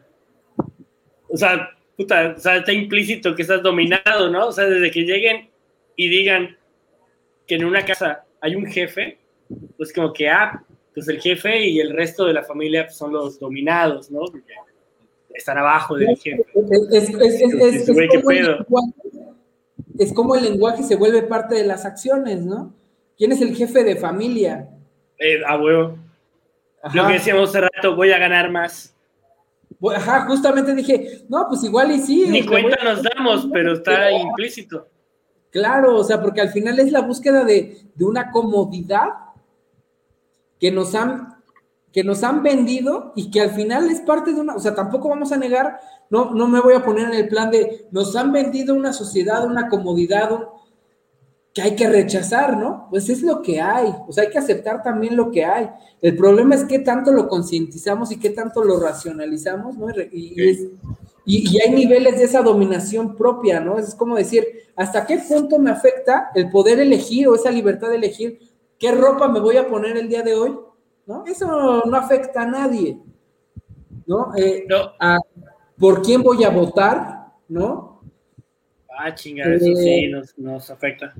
O sea, puta, o sea, está implícito que estás dominado, ¿no? O sea, desde que lleguen y digan que en una casa hay un jefe, pues como que, ah, pues el jefe y el resto de la familia son los dominados, ¿no? Porque están abajo del jefe. Es, como el lenguaje se vuelve parte de las acciones, ¿no? ¿Quién es el jefe de familia? Eh, a huevo. Lo que decíamos hace rato, voy a ganar más. Ajá, justamente dije, no, pues igual y sí. Ni cuenta nos damos, pero está implícito. Claro, o sea, porque al final es la búsqueda de, de una comodidad que nos han que nos han vendido y que al final es parte de una, o sea, tampoco vamos a negar, no, no me voy a poner en el plan de, nos han vendido una sociedad, una comodidad que hay que rechazar, ¿no? Pues es lo que hay, o sea, hay que aceptar también lo que hay. El problema es qué tanto lo concientizamos y qué tanto lo racionalizamos, ¿no? Y, y, hay niveles de esa dominación propia, ¿no? Es como decir, ¿hasta qué punto me afecta el poder elegir o esa libertad de elegir qué ropa me voy a poner el día de hoy? ¿no? Eso no afecta a nadie, ¿no? Eh, ¿Por quién voy a votar, no? Ah, chingada, eso sí eh, nos, afecta.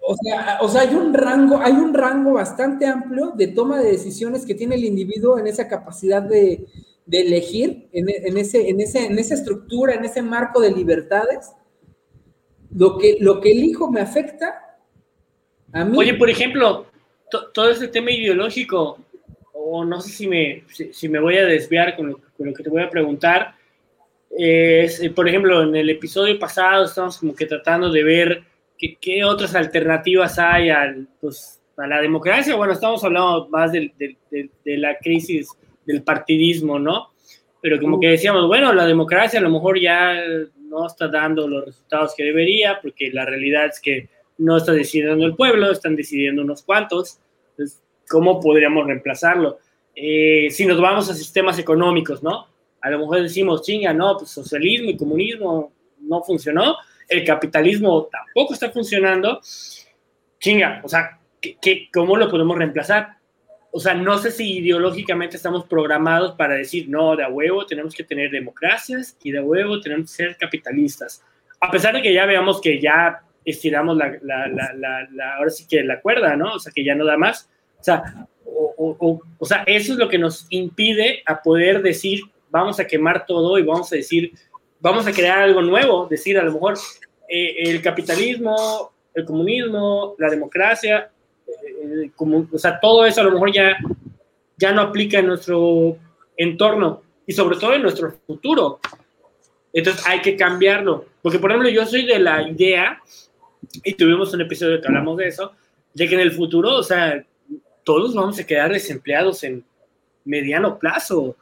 o, sea, o sea, hay un rango, hay un rango bastante amplio de toma de decisiones que tiene el individuo en esa capacidad de, elegir, en, ese, en, ese, en esa estructura, en ese marco de libertades. Lo que, lo que elijo me afecta a mí. Oye, por ejemplo, todo ese tema ideológico, o no sé si me, si, me voy a desviar con lo, que te voy a preguntar, es, eh, por ejemplo, en el episodio pasado estamos como que tratando de ver qué, otras alternativas hay al, pues, a la democracia. Bueno, estamos hablando más de, de, la crisis del partidismo, ¿no? Pero como que decíamos, bueno, la democracia a lo mejor ya no está dando los resultados que debería, porque la realidad es que no está decidiendo el pueblo, están decidiendo unos cuantos. Entonces, ¿cómo podríamos reemplazarlo? Eh, si nos vamos a sistemas económicos, ¿no? A lo mejor decimos, chinga, no, pues socialismo y comunismo no funcionó, el capitalismo tampoco está funcionando, chinga, o sea, ¿qué, cómo lo podemos reemplazar? o sea, no sé si ideológicamente estamos programados para decir, no, de a huevo tenemos que tener democracias y de a huevo tenemos que ser capitalistas. A pesar de que ya veamos que ya estiramos la, la, la, la ahora sí que la cuerda, ¿no? O sea, que ya no da más. O sea, o, o, sea, eso es lo que nos impide a poder decir, vamos a quemar todo y vamos a decir, vamos a crear algo nuevo, decir a lo mejor eh, el capitalismo, el comunismo, la democracia, eh, o sea, todo eso a lo mejor ya, ya no aplica en nuestro entorno y sobre todo en nuestro futuro. Entonces hay que cambiarlo. Porque, por ejemplo, yo soy de la idea, y tuvimos un episodio que hablamos de eso, de que en el futuro, o sea, todos vamos a quedar desempleados en mediano plazo.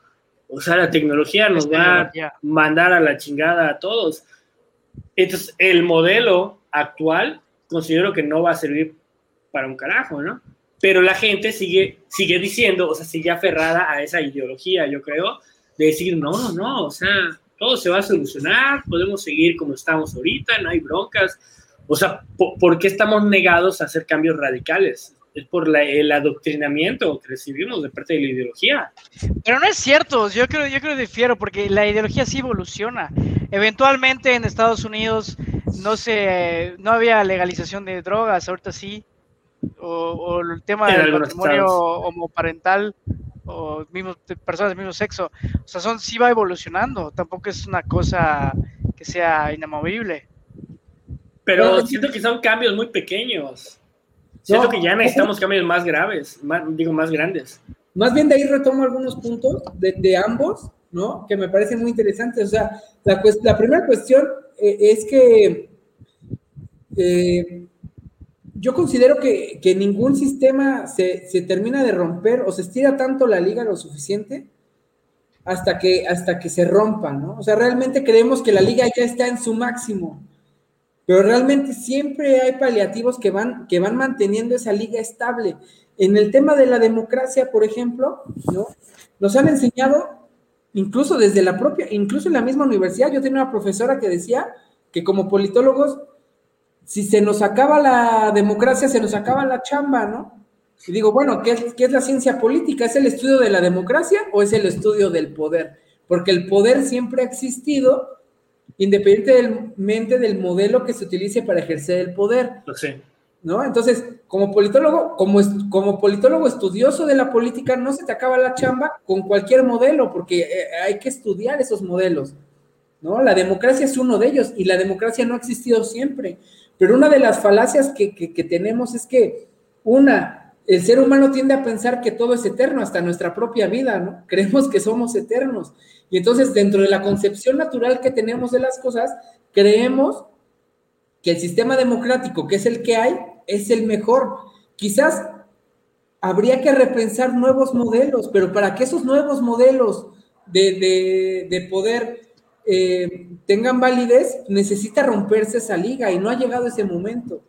O sea, la tecnología nos va a mandar a la chingada a todos. Entonces, el modelo actual considero que no va a servir para un carajo, ¿no? Pero la gente sigue, sigue diciendo, o sea, sigue aferrada a esa ideología, yo creo, de decir, no, no, o sea, todo se va a solucionar, podemos seguir como estamos ahorita, no hay broncas. O sea, ¿por, qué estamos negados a hacer cambios radicales? Es por el adoctrinamiento que recibimos de parte de la ideología. Pero no es cierto, yo creo, yo creo que difiero, porque la ideología sí evoluciona. Eventualmente en Estados Unidos no se, no había legalización de drogas, ahorita sí. O, el tema del matrimonio homoparental o mismos, personas del mismo sexo. O sea, son, sí va evolucionando, tampoco es una cosa que sea inamovible. Pero siento que son cambios muy pequeños. Siento que ya necesitamos cambios más graves, digo, más grandes. Más bien de ahí retomo algunos puntos de, ambos, ¿no? Que me parecen muy interesantes. O sea, la, la primera cuestión eh, es que eh, yo considero que, ningún sistema se, termina de romper o se estira tanto la liga lo suficiente hasta que, hasta que se rompa, ¿no? O sea, realmente creemos que la liga ya está en su máximo, pero realmente siempre hay paliativos que van, que van manteniendo esa liga estable. En el tema de la democracia, por ejemplo, ¿no? Nos han enseñado, incluso desde la propia, incluso en la misma universidad, yo tenía una profesora que decía que como politólogos si se nos acaba la democracia, se nos acaba la chamba, ¿no? Y digo, bueno, ¿qué es, ¿qué es, la ciencia política? ¿Es el estudio de la democracia o es el estudio del poder? Porque el poder siempre ha existido independientemente del modelo que se utilice para ejercer el poder. Pues sí. ¿No? Entonces, como politólogo, como, como politólogo estudioso de la política, no se te acaba la chamba con cualquier modelo, porque eh, hay que estudiar esos modelos. ¿no? La democracia es uno de ellos y la democracia no ha existido siempre. Pero una de las falacias que, tenemos es que, una, el ser humano tiende a pensar que todo es eterno, hasta nuestra propia vida, ¿no? Creemos que somos eternos. Y entonces, dentro de la concepción natural que tenemos de las cosas, creemos que el sistema democrático, que es el que hay, es el mejor. Quizás habría que repensar nuevos modelos, pero para que esos nuevos modelos de, de poder eh, tengan validez, necesita romperse esa liga y no ha llegado ese momento,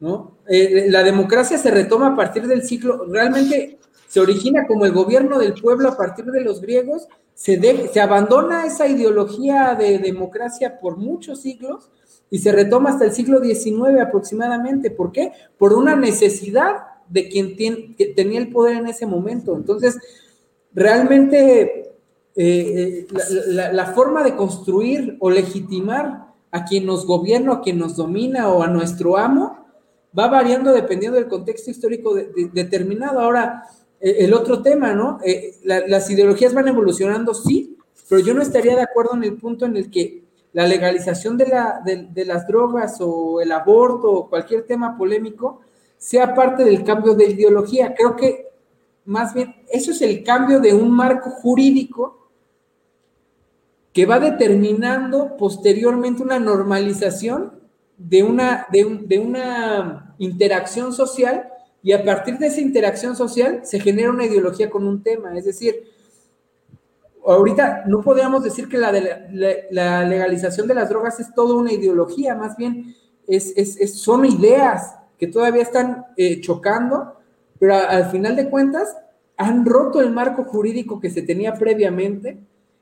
¿no? Eh, la democracia se retoma a partir del siglo, realmente se origina como el gobierno del pueblo a partir de los griegos, se, se abandona esa ideología de democracia por muchos siglos y se retoma hasta el siglo XIX aproximadamente. ¿Por qué? Por una necesidad de quien que tenía el poder en ese momento. Entonces, realmente eh, eh, la, forma de construir o legitimar a quien nos gobierna, a quien nos domina o a nuestro amo, va variando dependiendo del contexto histórico determinado. Ahora, eh, el otro tema, ¿no? las ideologías van evolucionando, sí, pero yo no estaría de acuerdo en el punto en el que la legalización de, la, de las drogas o el aborto o cualquier tema polémico sea parte del cambio de ideología. Creo que más bien eso es el cambio de un marco jurídico que va determinando posteriormente una normalización de una, de, una interacción social y a partir de esa interacción social se genera una ideología con un tema. Es decir, ahorita no podríamos decir que la, legalización de las drogas es toda una ideología, más bien es, son ideas que todavía están eh, chocando, pero al final de cuentas han roto el marco jurídico que se tenía previamente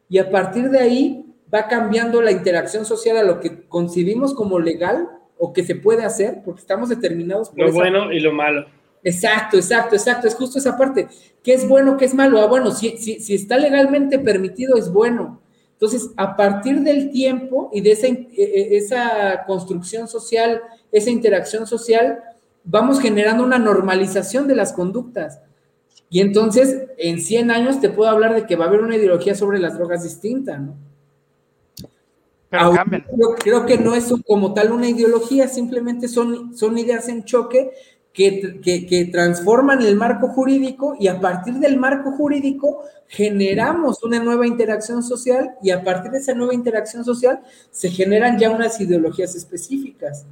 y a partir de ahí va cambiando la interacción social a lo que concibimos como legal o que se puede hacer, porque estamos determinados por... Lo bueno y lo malo. Exacto, exacto, exacto. Es justo esa parte. ¿Qué es bueno, qué es malo? Ah, bueno, si, si, si está legalmente permitido, es bueno. Entonces, a partir del tiempo y de esa, e, e, esa construcción social, esa interacción social, vamos generando una normalización de las conductas. Y entonces, en 100 años te puedo hablar de que va a haber una ideología sobre las drogas distinta, ¿no? Pero Creo, creo, que no es como tal una ideología, simplemente son, son ideas en choque que, transforman el marco jurídico y a partir del marco jurídico generamos una nueva interacción social y a partir de esa nueva interacción social se generan ya unas ideologías específicas.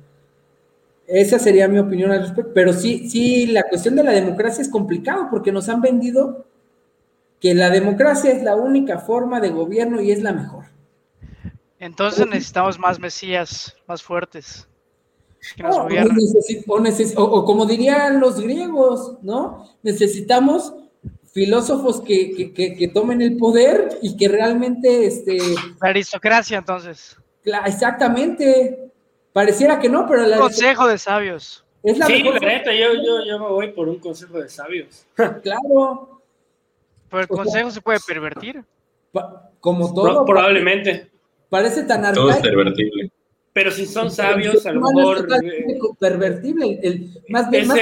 Esa sería mi opinión al respecto. Pero sí, sí, la cuestión de la democracia es complicado porque nos han vendido que la democracia es la única forma de gobierno y es la mejor. Entonces necesitamos más mesías, más fuertes o, como dirían los griegos, ¿no? Necesitamos filósofos que, tomen el poder y que realmente... Este, la aristocracia, entonces. exactamente. Pareciera que no, pero... La consejo de sabios. Es la sí, la neta, yo, yo, me voy por un consejo de sabios. claro. Pero el consejo se puede pervertir. como todo. probablemente. Parece tan arcaico. Todo es pervertible. Pero si son sabios, a lo mejor. Es pervertible, el, más bien. más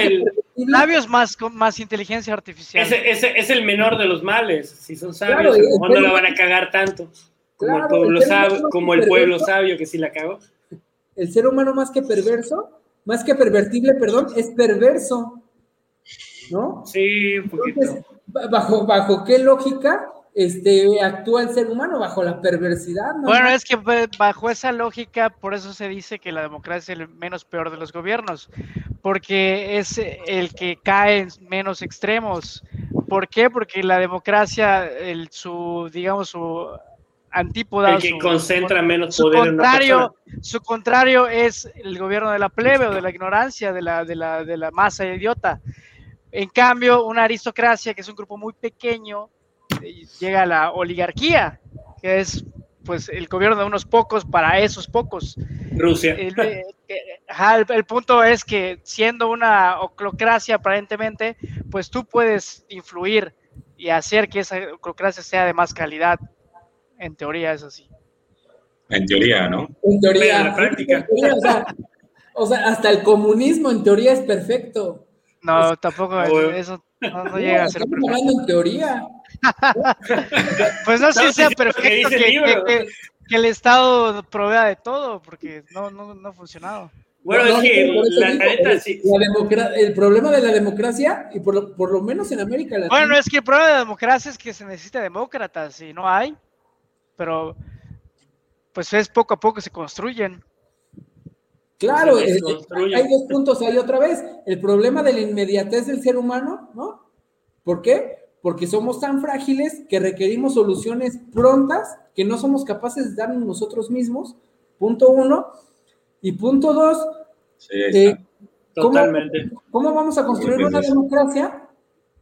Sabios más, más inteligencia artificial. Ese, es el menor de los males. Si son sabios, no la van a cagar tanto? Como el pueblo, sabio, como el pueblo sabio que sí la cagó. El ser humano más que perverso, más que pervertible, perdón, es perverso. ¿No? Sí, un poquito. ¿bajo, ¿Bajo qué lógica? Este, actúa el ser humano bajo la perversidad. Bueno, es que pues, bajo esa lógica, por eso se dice que la democracia es el menos peor de los gobiernos, porque es el que cae en menos extremos. ¿Por qué? Porque la democracia, el, su, digamos, su antípoda. El que concentra menos poder contrario, Su contrario es el gobierno de la plebe o de la ignorancia, de la, de la, de la masa idiota. En cambio, una aristocracia, que es un grupo muy pequeño, llega la oligarquía, que es pues el gobierno de unos pocos para esos pocos. Rusia. El, el, punto es que siendo una oclocracia aparentemente, pues tú puedes influir y hacer que esa oclocracia sea de más calidad. En teoría es así. En teoría, ¿no? En teoría. en la práctica. o, sea, hasta el comunismo en teoría es perfecto. No, tampoco eso no, llega a ser perfecto. en teoría. pues no sé si sea perfecto que, el Estado provea de todo, porque no, no, no ha funcionado. Bueno, es que la, neta, sí. el problema de la democracia, y por lo, por lo menos en América Latina. Bueno, es que el problema de la democracia es que se necesita demócratas y no hay, pero pues es poco a poco se construyen. Claro, eh, eh, hay dos puntos ahí otra vez. El problema de la inmediatez del ser humano, ¿no? ¿Por qué? Porque somos tan frágiles que requerimos soluciones prontas que no somos capaces de darnos nosotros mismos. Punto uno. Y punto dos, eh, Totalmente. ¿cómo, vamos a construir una democracia?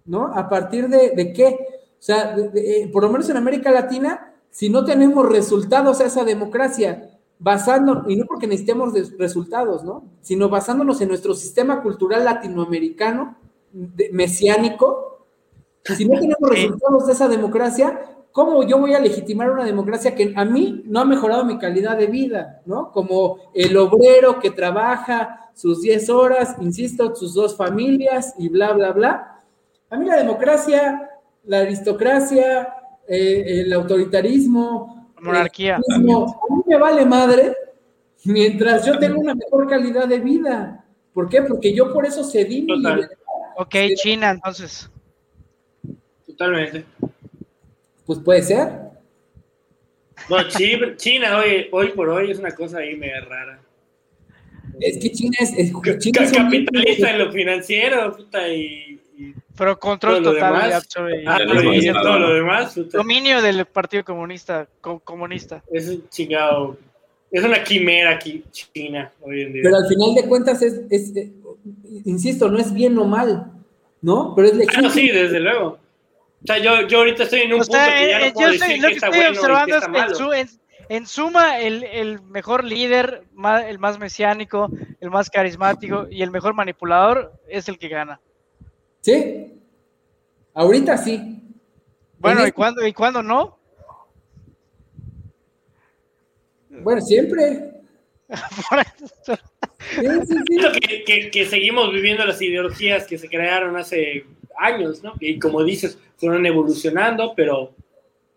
¿No? ¿A partir de, qué? O sea, eh, por lo menos en América Latina, si no tenemos resultados a esa democracia, basando, y no porque necesitemos resultados, ¿no? Sino basándonos en nuestro sistema cultural latinoamericano, mesiánico, si no tenemos resultados de esa democracia, ¿cómo yo voy a legitimar una democracia que a mí no ha mejorado mi calidad de vida, ¿no? Como el obrero que trabaja sus 10 horas, insisto, sus dos familias y bla, bla, bla. A mí la democracia, la aristocracia, eh, el autoritarismo, la monarquía. a mí me vale madre mientras yo tenga una mejor calidad de vida. ¿Por qué? Porque yo por eso cedí mi libertad. Ok, China, entonces. Totalmente. Pues puede ser. Bueno, China hoy, hoy por hoy es una cosa ahí medio rara. Es que China es, es capitalista en lo financiero, puta, y, pero control total de ah, y todo lo demás. Dominio del Partido Comunista, comunista. Es un chingado. Es una quimera aquí, China, hoy en día. Pero al final de cuentas es, es eh, insisto, no es bien o mal, ¿no? Pero es legítimo. Ah, sí, desde luego. O sea, yo, yo ahorita estoy en un punto que ya no eh, puedo decir que, que está estoy bueno observando que está es que en, en, suma, el, el, mejor líder, el más mesiánico, el más carismático y el mejor manipulador es el que gana. Sí. Ahorita sí. Bueno, ¿y cuándo, ¿y cuándo no? Bueno, siempre. Que, que, seguimos viviendo las ideologías que se crearon hace años, ¿no? Y como dices, fueron evolucionando, pero,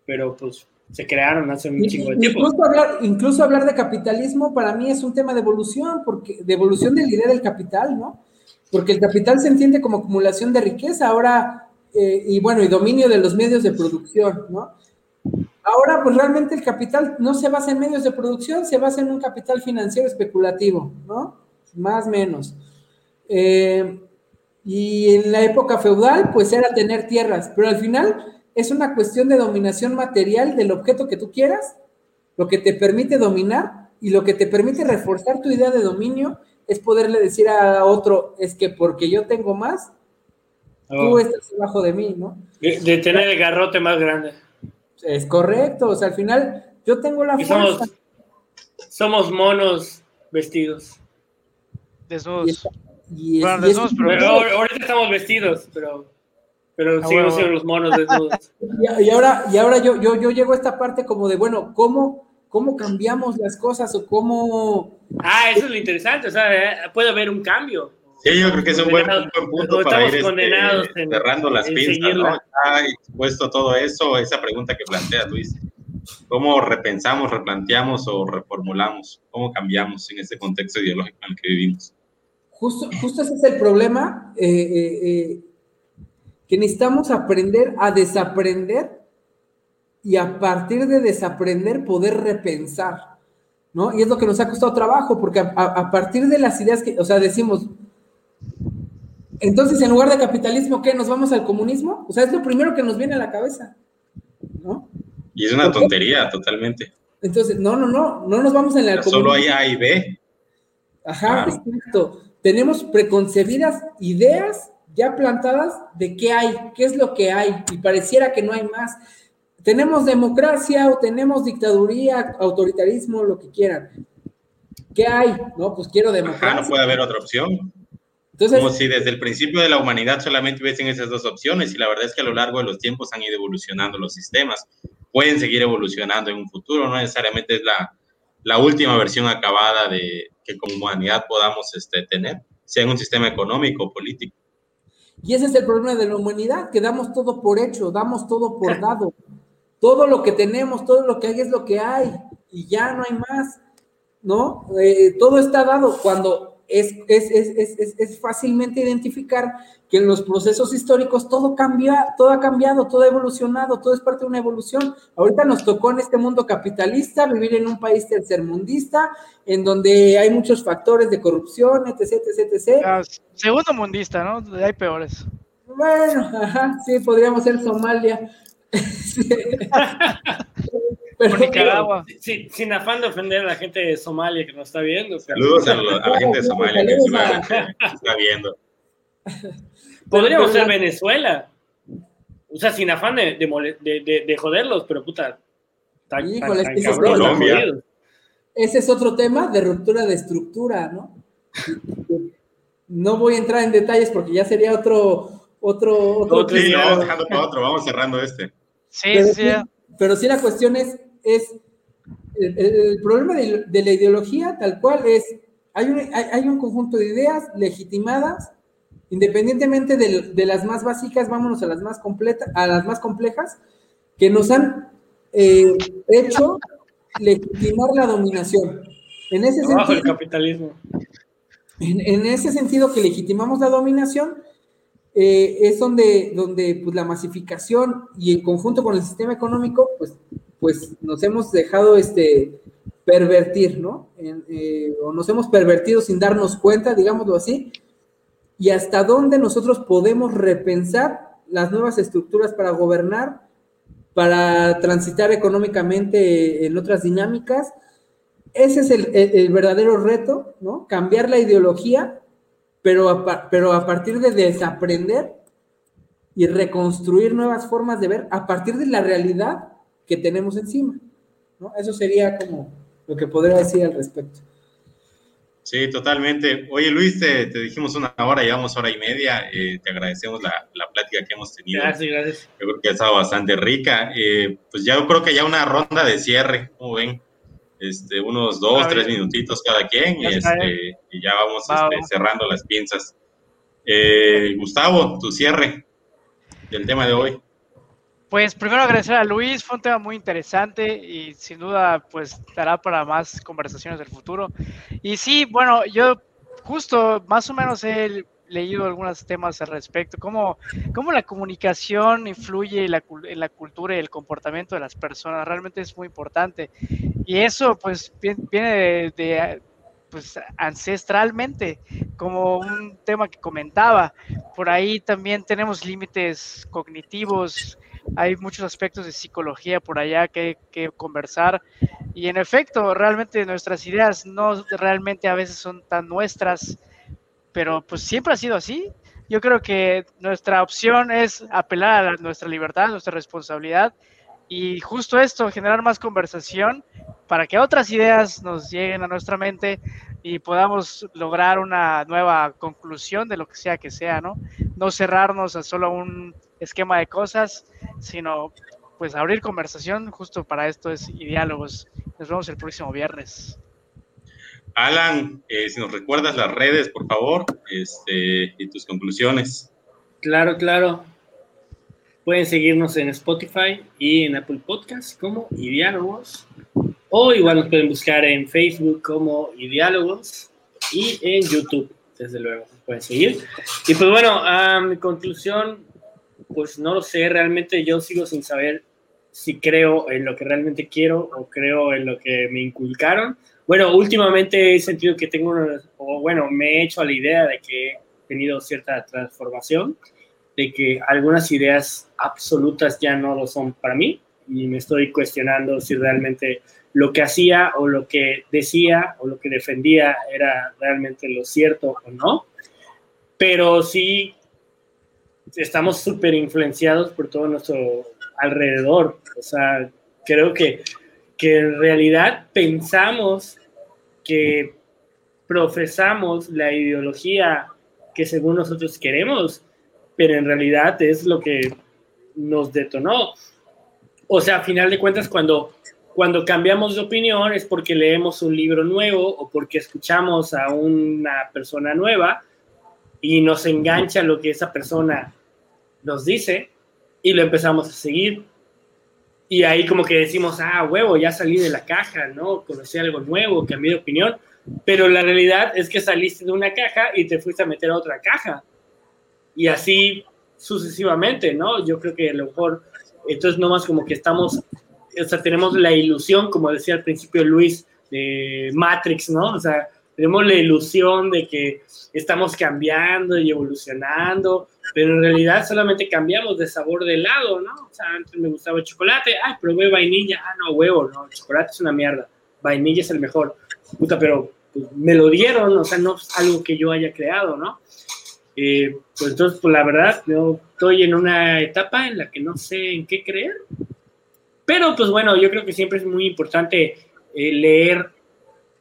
pero pues se crearon hace un chingo de tiempo. Incluso hablar, incluso hablar de capitalismo para mí es un tema de evolución, porque de evolución de la idea del capital, ¿no? Porque el capital se entiende como acumulación de riqueza, ahora, eh, y bueno, y dominio de los medios de producción, ¿no? Ahora, pues realmente el capital no se basa en medios de producción, se basa en un capital financiero especulativo, ¿no? Más o menos. Eh, y en la época feudal, pues era tener tierras, pero al final es una cuestión de dominación material del objeto que tú quieras, lo que te permite dominar y lo que te permite reforzar tu idea de dominio es poderle decir a otro, es que porque yo tengo más, tú oh. estás debajo de mí, ¿no? De, tener el garrote más grande. Es correcto, o sea, al final yo tengo la fuerza. Somos, monos vestidos. Desnudos. Y, pero, ahorita estamos vestidos, pero, pero ah, siguen siendo los monos desnudos. Y, ahora, y ahora yo, yo, yo llego a esta parte como de, bueno, ¿cómo, cómo cambiamos las cosas o cómo... Ah, eso es lo interesante, o sea, eh, puede haber un cambio. Sí, yo creo que es un buen, punto para ir este, cerrando las pistas, ¿no? Ya expuesto todo eso, esa pregunta que plantea Luis. ¿Cómo repensamos, replanteamos o reformulamos? ¿Cómo cambiamos en este contexto ideológico en el que vivimos? Justo, justo ese es el problema, eh, eh, que necesitamos aprender a desaprender y a partir de desaprender poder repensar, ¿no? Y es lo que nos ha costado trabajo, porque a partir de las ideas que, o sea, decimos, entonces, en lugar de capitalismo, ¿qué? ¿Nos vamos al comunismo? O sea, es lo primero que nos viene a la cabeza, ¿no? Y es una tontería, totalmente. Entonces, no, no, no, no nos vamos en la. Solo hay A y B. Ajá, exacto. Tenemos preconcebidas ideas ya plantadas de qué hay, qué es lo que hay, y pareciera que no hay más. Tenemos democracia o tenemos dictaduría, autoritarismo, lo que quieran. ¿Qué hay? No, pues quiero democracia. Ajá, no puede haber otra opción. Como si desde el principio de la humanidad solamente hubiesen esas dos opciones y la verdad es que a lo largo de los tiempos han ido evolucionando los sistemas. Pueden seguir evolucionando en un futuro, no necesariamente es la, la última versión acabada de que como humanidad podamos este, tener, sea en un sistema económico o político. Y ese es el problema de la humanidad, que damos todo por hecho, damos todo por dado. Todo lo que tenemos, todo lo que hay es lo que hay y ya no hay más, ¿no? Eh, todo está dado cuando es, es, fácilmente identificar que en los procesos históricos todo cambia, todo ha cambiado, todo ha evolucionado, todo es parte de una evolución. Ahorita nos tocó en este mundo capitalista vivir en un país tercermundista, en donde hay muchos factores de corrupción, etc, etc, etc. Ah, segundo mundista, ¿no? Hay peores. Bueno, ajá, sí, podríamos ser Somalia. sin afán de ofender a la gente de Somalia que nos está viendo. Saludos a, la gente de Somalia que nos está viendo. Podríamos ser Venezuela. O sea, sin afán de, de, de, joderlos, pero puta. ese, es otro tema de ruptura de estructura, ¿no? No voy a entrar en detalles porque ya sería otro. Otro, otro, sí, vamos dejando para otro, vamos cerrando este. Sí, sí. Pero sí la cuestión es es el, problema de, la ideología tal cual es, hay un, hay, un conjunto de ideas legitimadas, independientemente de, las más básicas, vámonos a las más, completas a las más complejas, que nos han eh, hecho legitimar la dominación. En ese sentido, el capitalismo. En, ese sentido que legitimamos la dominación, eh, es donde, donde pues, la masificación y en conjunto con el sistema económico, pues pues nos hemos dejado este, pervertir, ¿no? Eh, o nos hemos pervertido sin darnos cuenta, digámoslo así, y hasta dónde nosotros podemos repensar las nuevas estructuras para gobernar, para transitar económicamente en otras dinámicas. Ese es el, verdadero reto, ¿no? Cambiar la ideología, pero pero a partir de desaprender y reconstruir nuevas formas de ver a partir de la realidad que tenemos encima. ¿no? Eso sería como lo que podría decir al respecto. Sí, totalmente. Oye, Luis, te, dijimos una hora, llevamos hora y media. Eh, te agradecemos la, la, plática que hemos tenido. Gracias, gracias. Yo creo que ha estado bastante rica. Eh, pues ya yo creo que ya una ronda de cierre, como ven, este, unos dos, tres minutitos cada quien y, este, y ya vamos este, cerrando las pinzas. Eh, Gustavo, tu cierre del tema de hoy. Pues primero agradecer a Luis, fue un tema muy interesante y sin duda pues dará para más conversaciones del futuro. Y sí, bueno, yo justo más o menos he leído algunos temas al respecto, cómo, cómo la comunicación influye en la, en la, cultura y el comportamiento de las personas, realmente es muy importante. Y eso pues viene de pues ancestralmente, como un tema que comentaba. Por ahí también tenemos límites cognitivos, hay muchos aspectos de psicología por allá que, que conversar. Y en efecto, realmente nuestras ideas no realmente a veces son tan nuestras, pero pues siempre ha sido así. Yo creo que nuestra opción es apelar a nuestra libertad, nuestra responsabilidad y justo esto, generar más conversación para que otras ideas nos lleguen a nuestra mente y podamos lograr una nueva conclusión de lo que sea que sea, ¿no? No cerrarnos a solo un esquema de cosas, sino pues abrir conversación justo para esto es y diálogos. Nos vemos el próximo viernes. Alan, eh, si nos recuerdas las redes, por favor, este, y tus conclusiones. Claro, claro. Pueden seguirnos en Spotify y en Apple Podcasts como Diálogos. O igual nos pueden buscar en Facebook como Diálogos y en YouTube, desde luego, pueden seguir. Y pues bueno, a mi conclusión, pues no lo sé, realmente yo sigo sin saber si creo en lo que realmente quiero o creo en lo que me inculcaron. Bueno, últimamente he sentido que tengo, o bueno, me he hecho a la idea de que he tenido cierta transformación de que algunas ideas absolutas ya no lo son para mí y me estoy cuestionando si realmente lo que hacía o lo que decía o lo que defendía era realmente lo cierto o no. Pero sí estamos súper influenciados por todo nuestro alrededor. O sea, creo que, que en realidad pensamos que profesamos la ideología que según nosotros queremos, pero en realidad es lo que nos detonó. O sea, a final de cuentas, cuando, cuando cambiamos de opinión es porque leemos un libro nuevo o porque escuchamos a una persona nueva y nos engancha lo que esa persona nos dice y lo empezamos a seguir. Y ahí como que decimos, ah, huevo, ya salí de la caja, ¿no? Conocí algo nuevo, cambié de opinión. Pero la realidad es que saliste de una caja y te fuiste a meter a otra caja y así sucesivamente, ¿no? Yo creo que a lo mejor, entonces más como que estamos, o sea, tenemos la ilusión, como decía al principio Luis, de Matrix, ¿no? O sea, tenemos la ilusión de que estamos cambiando y evolucionando, pero en realidad solamente cambiamos de sabor de helado, ¿no? O sea, antes me gustaba el chocolate, ay, probé vainilla, ah, no, huevo, no, el chocolate es una mierda, vainilla es el mejor, puta, pero pues, me lo dieron, o sea, no es algo que yo haya creado, ¿no? Eh, pues entonces, pues la verdad, yo estoy en una etapa en la que no sé en qué creer. Pero pues bueno, yo creo que siempre es muy importante eh, leer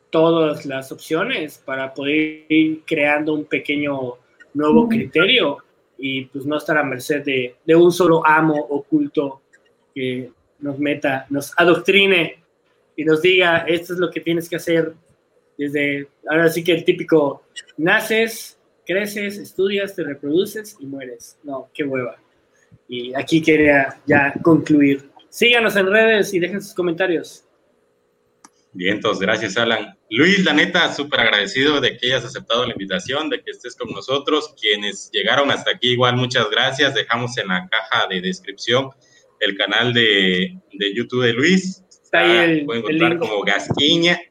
todas las opciones para poder ir creando un pequeño nuevo criterio y pues no estar a merced de, de un solo amo oculto que nos meta, nos adoctrine y nos diga esto es lo que tienes que hacer desde, ahora sí que el típico, naces, creces, estudias, te reproduces y mueres. No, qué hueva. Y aquí quería ya concluir. Síganos en redes y dejen sus comentarios. Bien, entonces, gracias, Alan. Luis, la neta, súper agradecido de que hayas aceptado la invitación, de que estés con nosotros. Quienes llegaron hasta aquí, igual, muchas gracias. Dejamos en la caja de descripción el canal de, de YouTube de Luis. Está ahí el, pueden encontrar como Gasquiña.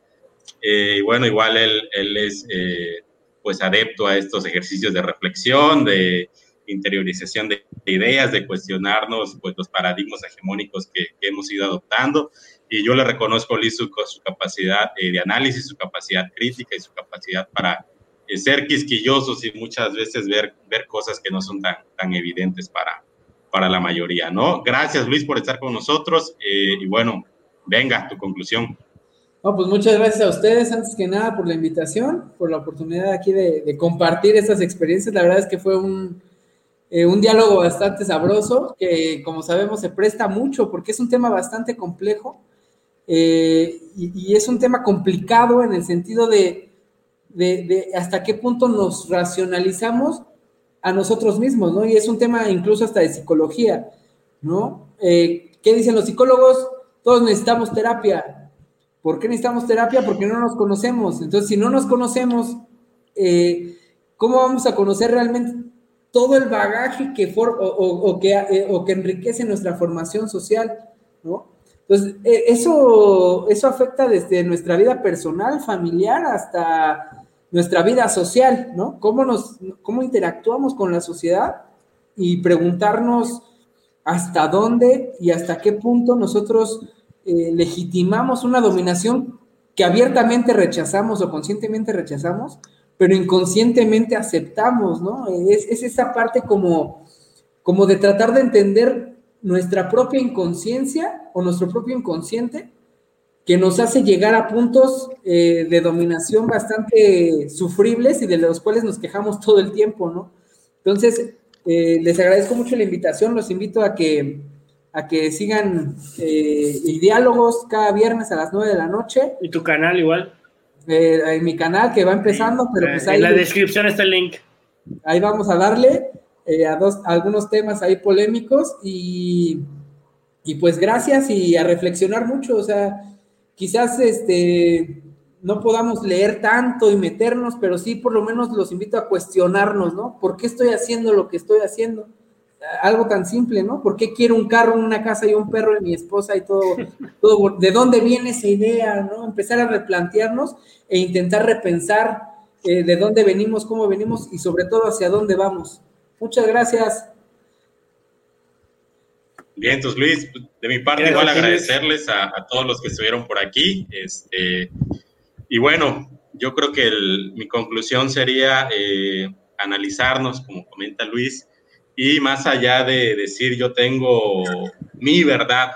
Eh, y bueno, igual él, él es eh, pues adepto a estos ejercicios de reflexión, de interiorización de ideas, de cuestionarnos pues, los paradigmas hegemónicos que, hemos ido adoptando. Y yo le reconozco a su, su capacidad eh, de análisis, su capacidad crítica y su capacidad para eh, ser quisquillosos y muchas veces ver, ver cosas que no son tan, tan evidentes para, para la mayoría, ¿no? Gracias, Luis, por estar con nosotros. Eh, y bueno, venga, tu conclusión. Pues muchas gracias a ustedes, antes que nada, por la invitación, por la oportunidad aquí de, compartir estas experiencias. La verdad es que fue un, eh, un diálogo bastante sabroso, que como sabemos se presta mucho porque es un tema bastante complejo eh, y, es un tema complicado en el sentido de, de, hasta qué punto nos racionalizamos a nosotros mismos, ¿no? Y es un tema incluso hasta de psicología, ¿no? Eh, ¿Qué dicen los psicólogos? Todos necesitamos terapia ¿Por qué necesitamos terapia? Porque no nos conocemos. Entonces, si no nos conocemos, eh, ¿cómo vamos a conocer realmente todo el bagaje que, o, que, eh, o que enriquece nuestra formación social? Entonces, eh, eso, eso afecta desde nuestra vida personal, familiar, hasta nuestra vida social, ¿no? ¿Cómo, nos, cómo interactuamos con la sociedad? Y preguntarnos hasta dónde y hasta qué punto nosotros eh, legitimamos una dominación que abiertamente rechazamos o conscientemente rechazamos, pero inconscientemente aceptamos, ¿no? Es, esa parte como, como de tratar de entender nuestra propia inconsciencia o nuestro propio inconsciente que nos hace llegar a puntos eh, de dominación bastante sufribles y de los cuales nos quejamos todo el tiempo, ¿no? Entonces, eh, les agradezco mucho la invitación, los invito a que a que sigan eh, diálogos cada viernes a las 9 de la noche. ¿Y tu canal igual? Eh, en mi canal que va empezando, pero pues ahí... En la descripción está el link. Ahí vamos a darle eh, a, dos, algunos temas ahí polémicos y, y pues gracias y a reflexionar mucho, o sea, quizás este no podamos leer tanto y meternos, pero sí por lo menos los invito a cuestionarnos, ¿no? ¿Por qué estoy haciendo lo que estoy haciendo? Algo tan simple, ¿no? ¿Por qué quiero un carro, una casa y un perro de mi esposa y todo, todo? ¿De dónde viene esa idea, no? Empezar a replantearnos e intentar repensar eh, de dónde venimos, cómo venimos y sobre todo hacia dónde vamos. Muchas gracias. Bien, entonces Luis, de mi parte igual agradecerles a, todos los que estuvieron por aquí. Este, y bueno, yo creo que mi conclusión sería eh, analizarnos, como comenta Luis, y más allá de decir yo tengo mi verdad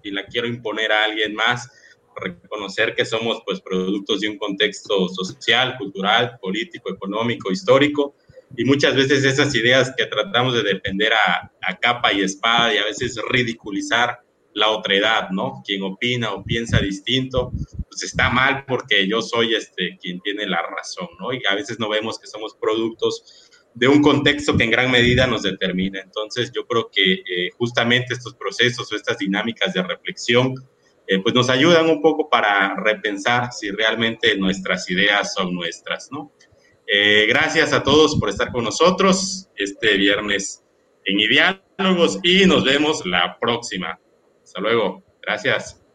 y la quiero imponer a alguien más, reconocer que somos pues productos de un contexto social, cultural, político, económico, histórico, y muchas veces esas ideas que tratamos de defender a, capa y espada y a veces ridiculizar la otredad, ¿no? Quien opina o piensa distinto, pues está mal porque yo soy este quien tiene la razón, ¿no? Y a veces no vemos que somos productos de un contexto que en gran medida nos determina. Entonces, yo creo que eh, justamente estos procesos o estas dinámicas de reflexión, eh, pues nos ayudan un poco para repensar si realmente nuestras ideas son nuestras, ¿no? Eh, gracias a todos por estar con nosotros este viernes en Ideálogos y nos vemos la próxima. Hasta luego. Gracias.